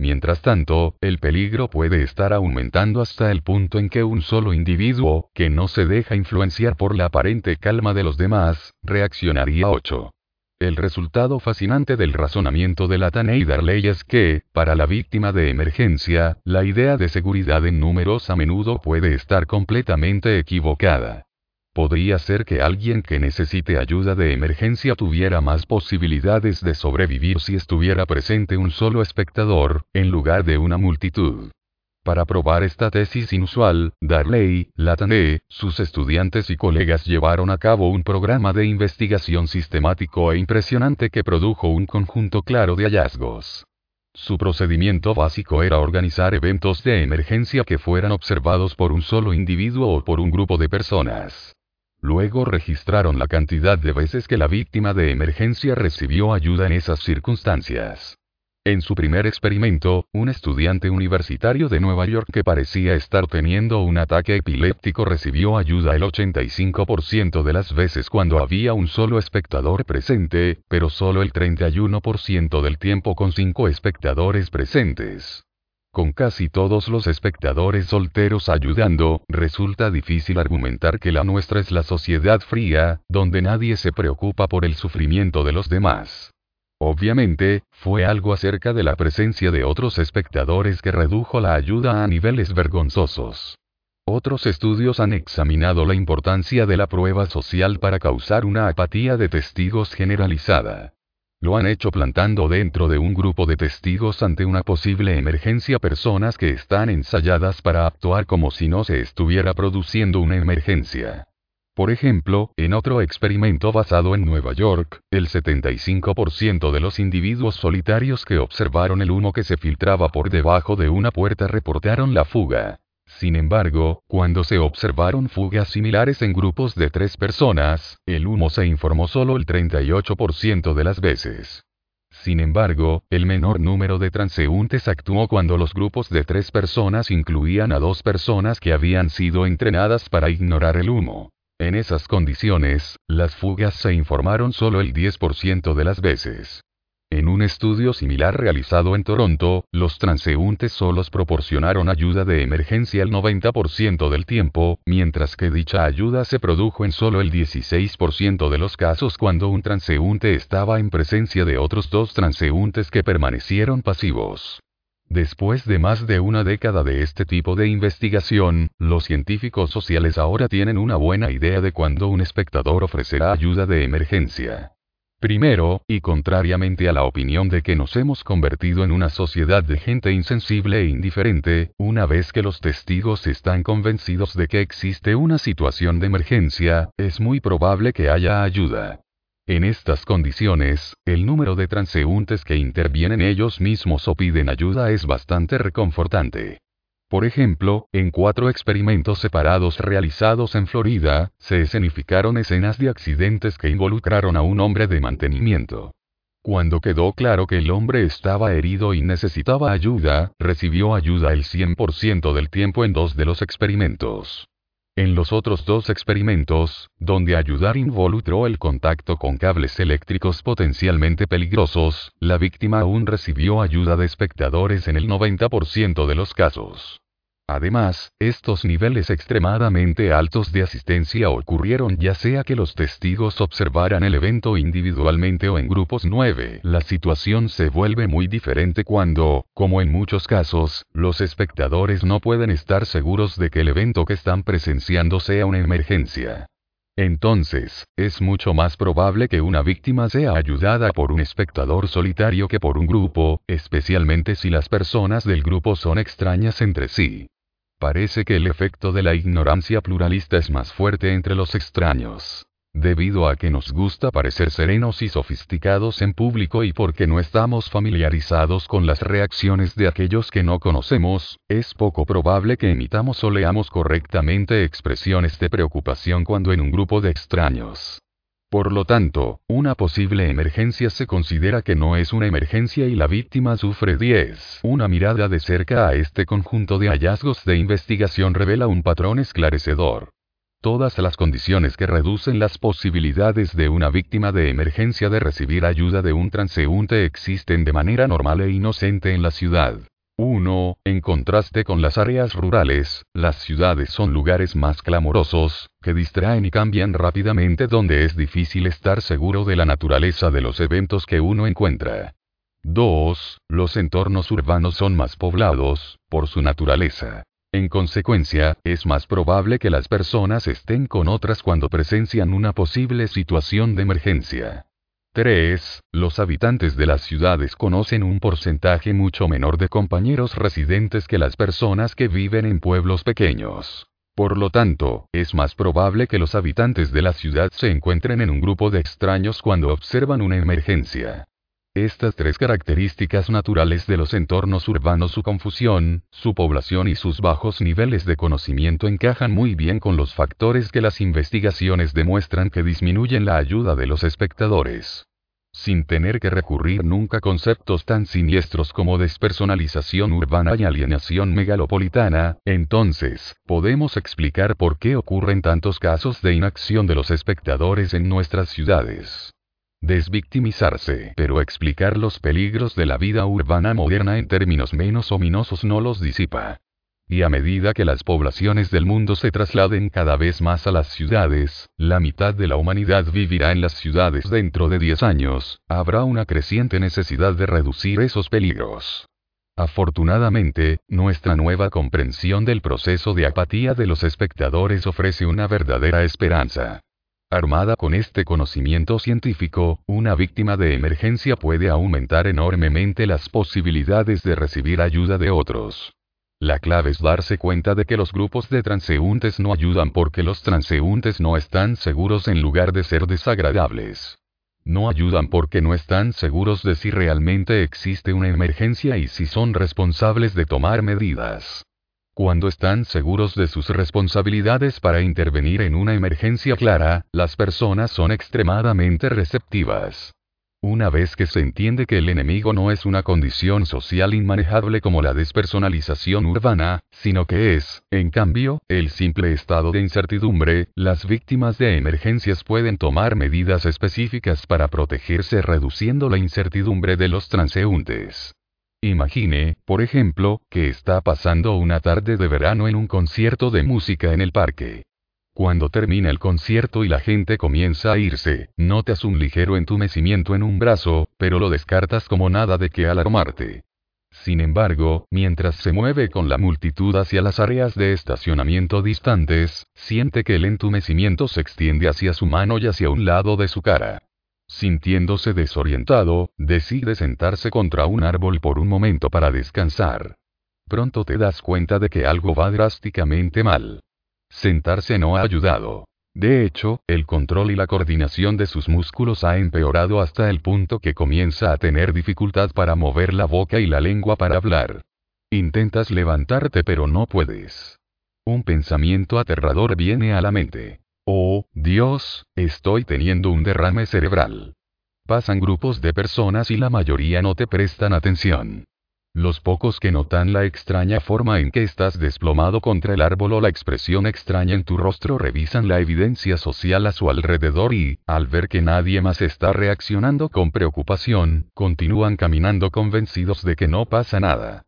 Mientras tanto, el peligro puede estar aumentando hasta el punto en que un solo individuo, que no se deja influenciar por la aparente calma de los demás, reaccionaría 8. El resultado fascinante del razonamiento de la Darley es que, para la víctima de emergencia, la idea de seguridad en números a menudo puede estar completamente equivocada. Podría ser que alguien que necesite ayuda de emergencia tuviera más posibilidades de sobrevivir si estuviera presente un solo espectador, en lugar de una multitud. Para probar esta tesis inusual, Darley, Latane, sus estudiantes y colegas llevaron a cabo un programa de investigación sistemático e impresionante que produjo un conjunto claro de hallazgos. Su procedimiento básico era organizar eventos de emergencia que fueran observados por un solo individuo o por un grupo de personas. Luego registraron la cantidad de veces que la víctima de emergencia recibió ayuda en esas circunstancias. En su primer experimento, un estudiante universitario de Nueva York que parecía estar teniendo un ataque epiléptico recibió ayuda el 85% de las veces cuando había un solo espectador presente, pero solo el 31% del tiempo con cinco espectadores presentes. Con casi todos los espectadores solteros ayudando, resulta difícil argumentar que la nuestra es la sociedad fría, donde nadie se preocupa por el sufrimiento de los demás. Obviamente, fue algo acerca de la presencia de otros espectadores que redujo la ayuda a niveles vergonzosos. Otros estudios han examinado la importancia de la prueba social para causar una apatía de testigos generalizada. Lo han hecho plantando dentro de un grupo de testigos ante una posible emergencia personas que están ensayadas para actuar como si no se estuviera produciendo una emergencia. Por ejemplo, en otro experimento basado en Nueva York, el 75% de los individuos solitarios que observaron el humo que se filtraba por debajo de una puerta reportaron la fuga. Sin embargo, cuando se observaron fugas similares en grupos de tres personas, el humo se informó solo el 38% de las veces. Sin embargo, el menor número de transeúntes actuó cuando los grupos de tres personas incluían a dos personas que habían sido entrenadas para ignorar el humo. En esas condiciones, las fugas se informaron solo el 10% de las veces. En un estudio similar realizado en Toronto, los transeúntes solos proporcionaron ayuda de emergencia el 90% del tiempo, mientras que dicha ayuda se produjo en solo el 16% de los casos cuando un transeúnte estaba en presencia de otros dos transeúntes que permanecieron pasivos. Después de más de una década de este tipo de investigación, los científicos sociales ahora tienen una buena idea de cuándo un espectador ofrecerá ayuda de emergencia. Primero, y contrariamente a la opinión de que nos hemos convertido en una sociedad de gente insensible e indiferente, una vez que los testigos están convencidos de que existe una situación de emergencia, es muy probable que haya ayuda. En estas condiciones, el número de transeúntes que intervienen ellos mismos o piden ayuda es bastante reconfortante. Por ejemplo, en cuatro experimentos separados realizados en Florida, se escenificaron escenas de accidentes que involucraron a un hombre de mantenimiento. Cuando quedó claro que el hombre estaba herido y necesitaba ayuda, recibió ayuda el 100% del tiempo en dos de los experimentos. En los otros dos experimentos, donde ayudar involucró el contacto con cables eléctricos potencialmente peligrosos, la víctima aún recibió ayuda de espectadores en el 90% de los casos. Además, estos niveles extremadamente altos de asistencia ocurrieron ya sea que los testigos observaran el evento individualmente o en grupos 9. La situación se vuelve muy diferente cuando, como en muchos casos, los espectadores no pueden estar seguros de que el evento que están presenciando sea una emergencia. Entonces, es mucho más probable que una víctima sea ayudada por un espectador solitario que por un grupo, especialmente si las personas del grupo son extrañas entre sí. Parece que el efecto de la ignorancia pluralista es más fuerte entre los extraños. Debido a que nos gusta parecer serenos y sofisticados en público y porque no estamos familiarizados con las reacciones de aquellos que no conocemos, es poco probable que emitamos o leamos correctamente expresiones de preocupación cuando en un grupo de extraños. Por lo tanto, una posible emergencia se considera que no es una emergencia y la víctima sufre 10. Una mirada de cerca a este conjunto de hallazgos de investigación revela un patrón esclarecedor. Todas las condiciones que reducen las posibilidades de una víctima de emergencia de recibir ayuda de un transeúnte existen de manera normal e inocente en la ciudad. 1. En contraste con las áreas rurales, las ciudades son lugares más clamorosos, que distraen y cambian rápidamente donde es difícil estar seguro de la naturaleza de los eventos que uno encuentra. 2. Los entornos urbanos son más poblados, por su naturaleza. En consecuencia, es más probable que las personas estén con otras cuando presencian una posible situación de emergencia. 3. Los habitantes de las ciudades conocen un porcentaje mucho menor de compañeros residentes que las personas que viven en pueblos pequeños. Por lo tanto, es más probable que los habitantes de la ciudad se encuentren en un grupo de extraños cuando observan una emergencia. Estas tres características naturales de los entornos urbanos, su confusión, su población y sus bajos niveles de conocimiento encajan muy bien con los factores que las investigaciones demuestran que disminuyen la ayuda de los espectadores. Sin tener que recurrir nunca a conceptos tan siniestros como despersonalización urbana y alienación megalopolitana, entonces, podemos explicar por qué ocurren tantos casos de inacción de los espectadores en nuestras ciudades desvictimizarse, pero explicar los peligros de la vida urbana moderna en términos menos ominosos no los disipa. Y a medida que las poblaciones del mundo se trasladen cada vez más a las ciudades, la mitad de la humanidad vivirá en las ciudades dentro de 10 años, habrá una creciente necesidad de reducir esos peligros. Afortunadamente, nuestra nueva comprensión del proceso de apatía de los espectadores ofrece una verdadera esperanza. Armada con este conocimiento científico, una víctima de emergencia puede aumentar enormemente las posibilidades de recibir ayuda de otros. La clave es darse cuenta de que los grupos de transeúntes no ayudan porque los transeúntes no están seguros en lugar de ser desagradables. No ayudan porque no están seguros de si realmente existe una emergencia y si son responsables de tomar medidas. Cuando están seguros de sus responsabilidades para intervenir en una emergencia clara, las personas son extremadamente receptivas. Una vez que se entiende que el enemigo no es una condición social inmanejable como la despersonalización urbana, sino que es, en cambio, el simple estado de incertidumbre, las víctimas de emergencias pueden tomar medidas específicas para protegerse reduciendo la incertidumbre de los transeúntes. Imagine, por ejemplo, que está pasando una tarde de verano en un concierto de música en el parque. Cuando termina el concierto y la gente comienza a irse, notas un ligero entumecimiento en un brazo, pero lo descartas como nada de que alarmarte. Sin embargo, mientras se mueve con la multitud hacia las áreas de estacionamiento distantes, siente que el entumecimiento se extiende hacia su mano y hacia un lado de su cara. Sintiéndose desorientado, decide sentarse contra un árbol por un momento para descansar. Pronto te das cuenta de que algo va drásticamente mal. Sentarse no ha ayudado. De hecho, el control y la coordinación de sus músculos ha empeorado hasta el punto que comienza a tener dificultad para mover la boca y la lengua para hablar. Intentas levantarte pero no puedes. Un pensamiento aterrador viene a la mente. Oh, Dios, estoy teniendo un derrame cerebral. Pasan grupos de personas y la mayoría no te prestan atención. Los pocos que notan la extraña forma en que estás desplomado contra el árbol o la expresión extraña en tu rostro revisan la evidencia social a su alrededor y, al ver que nadie más está reaccionando con preocupación, continúan caminando convencidos de que no pasa nada.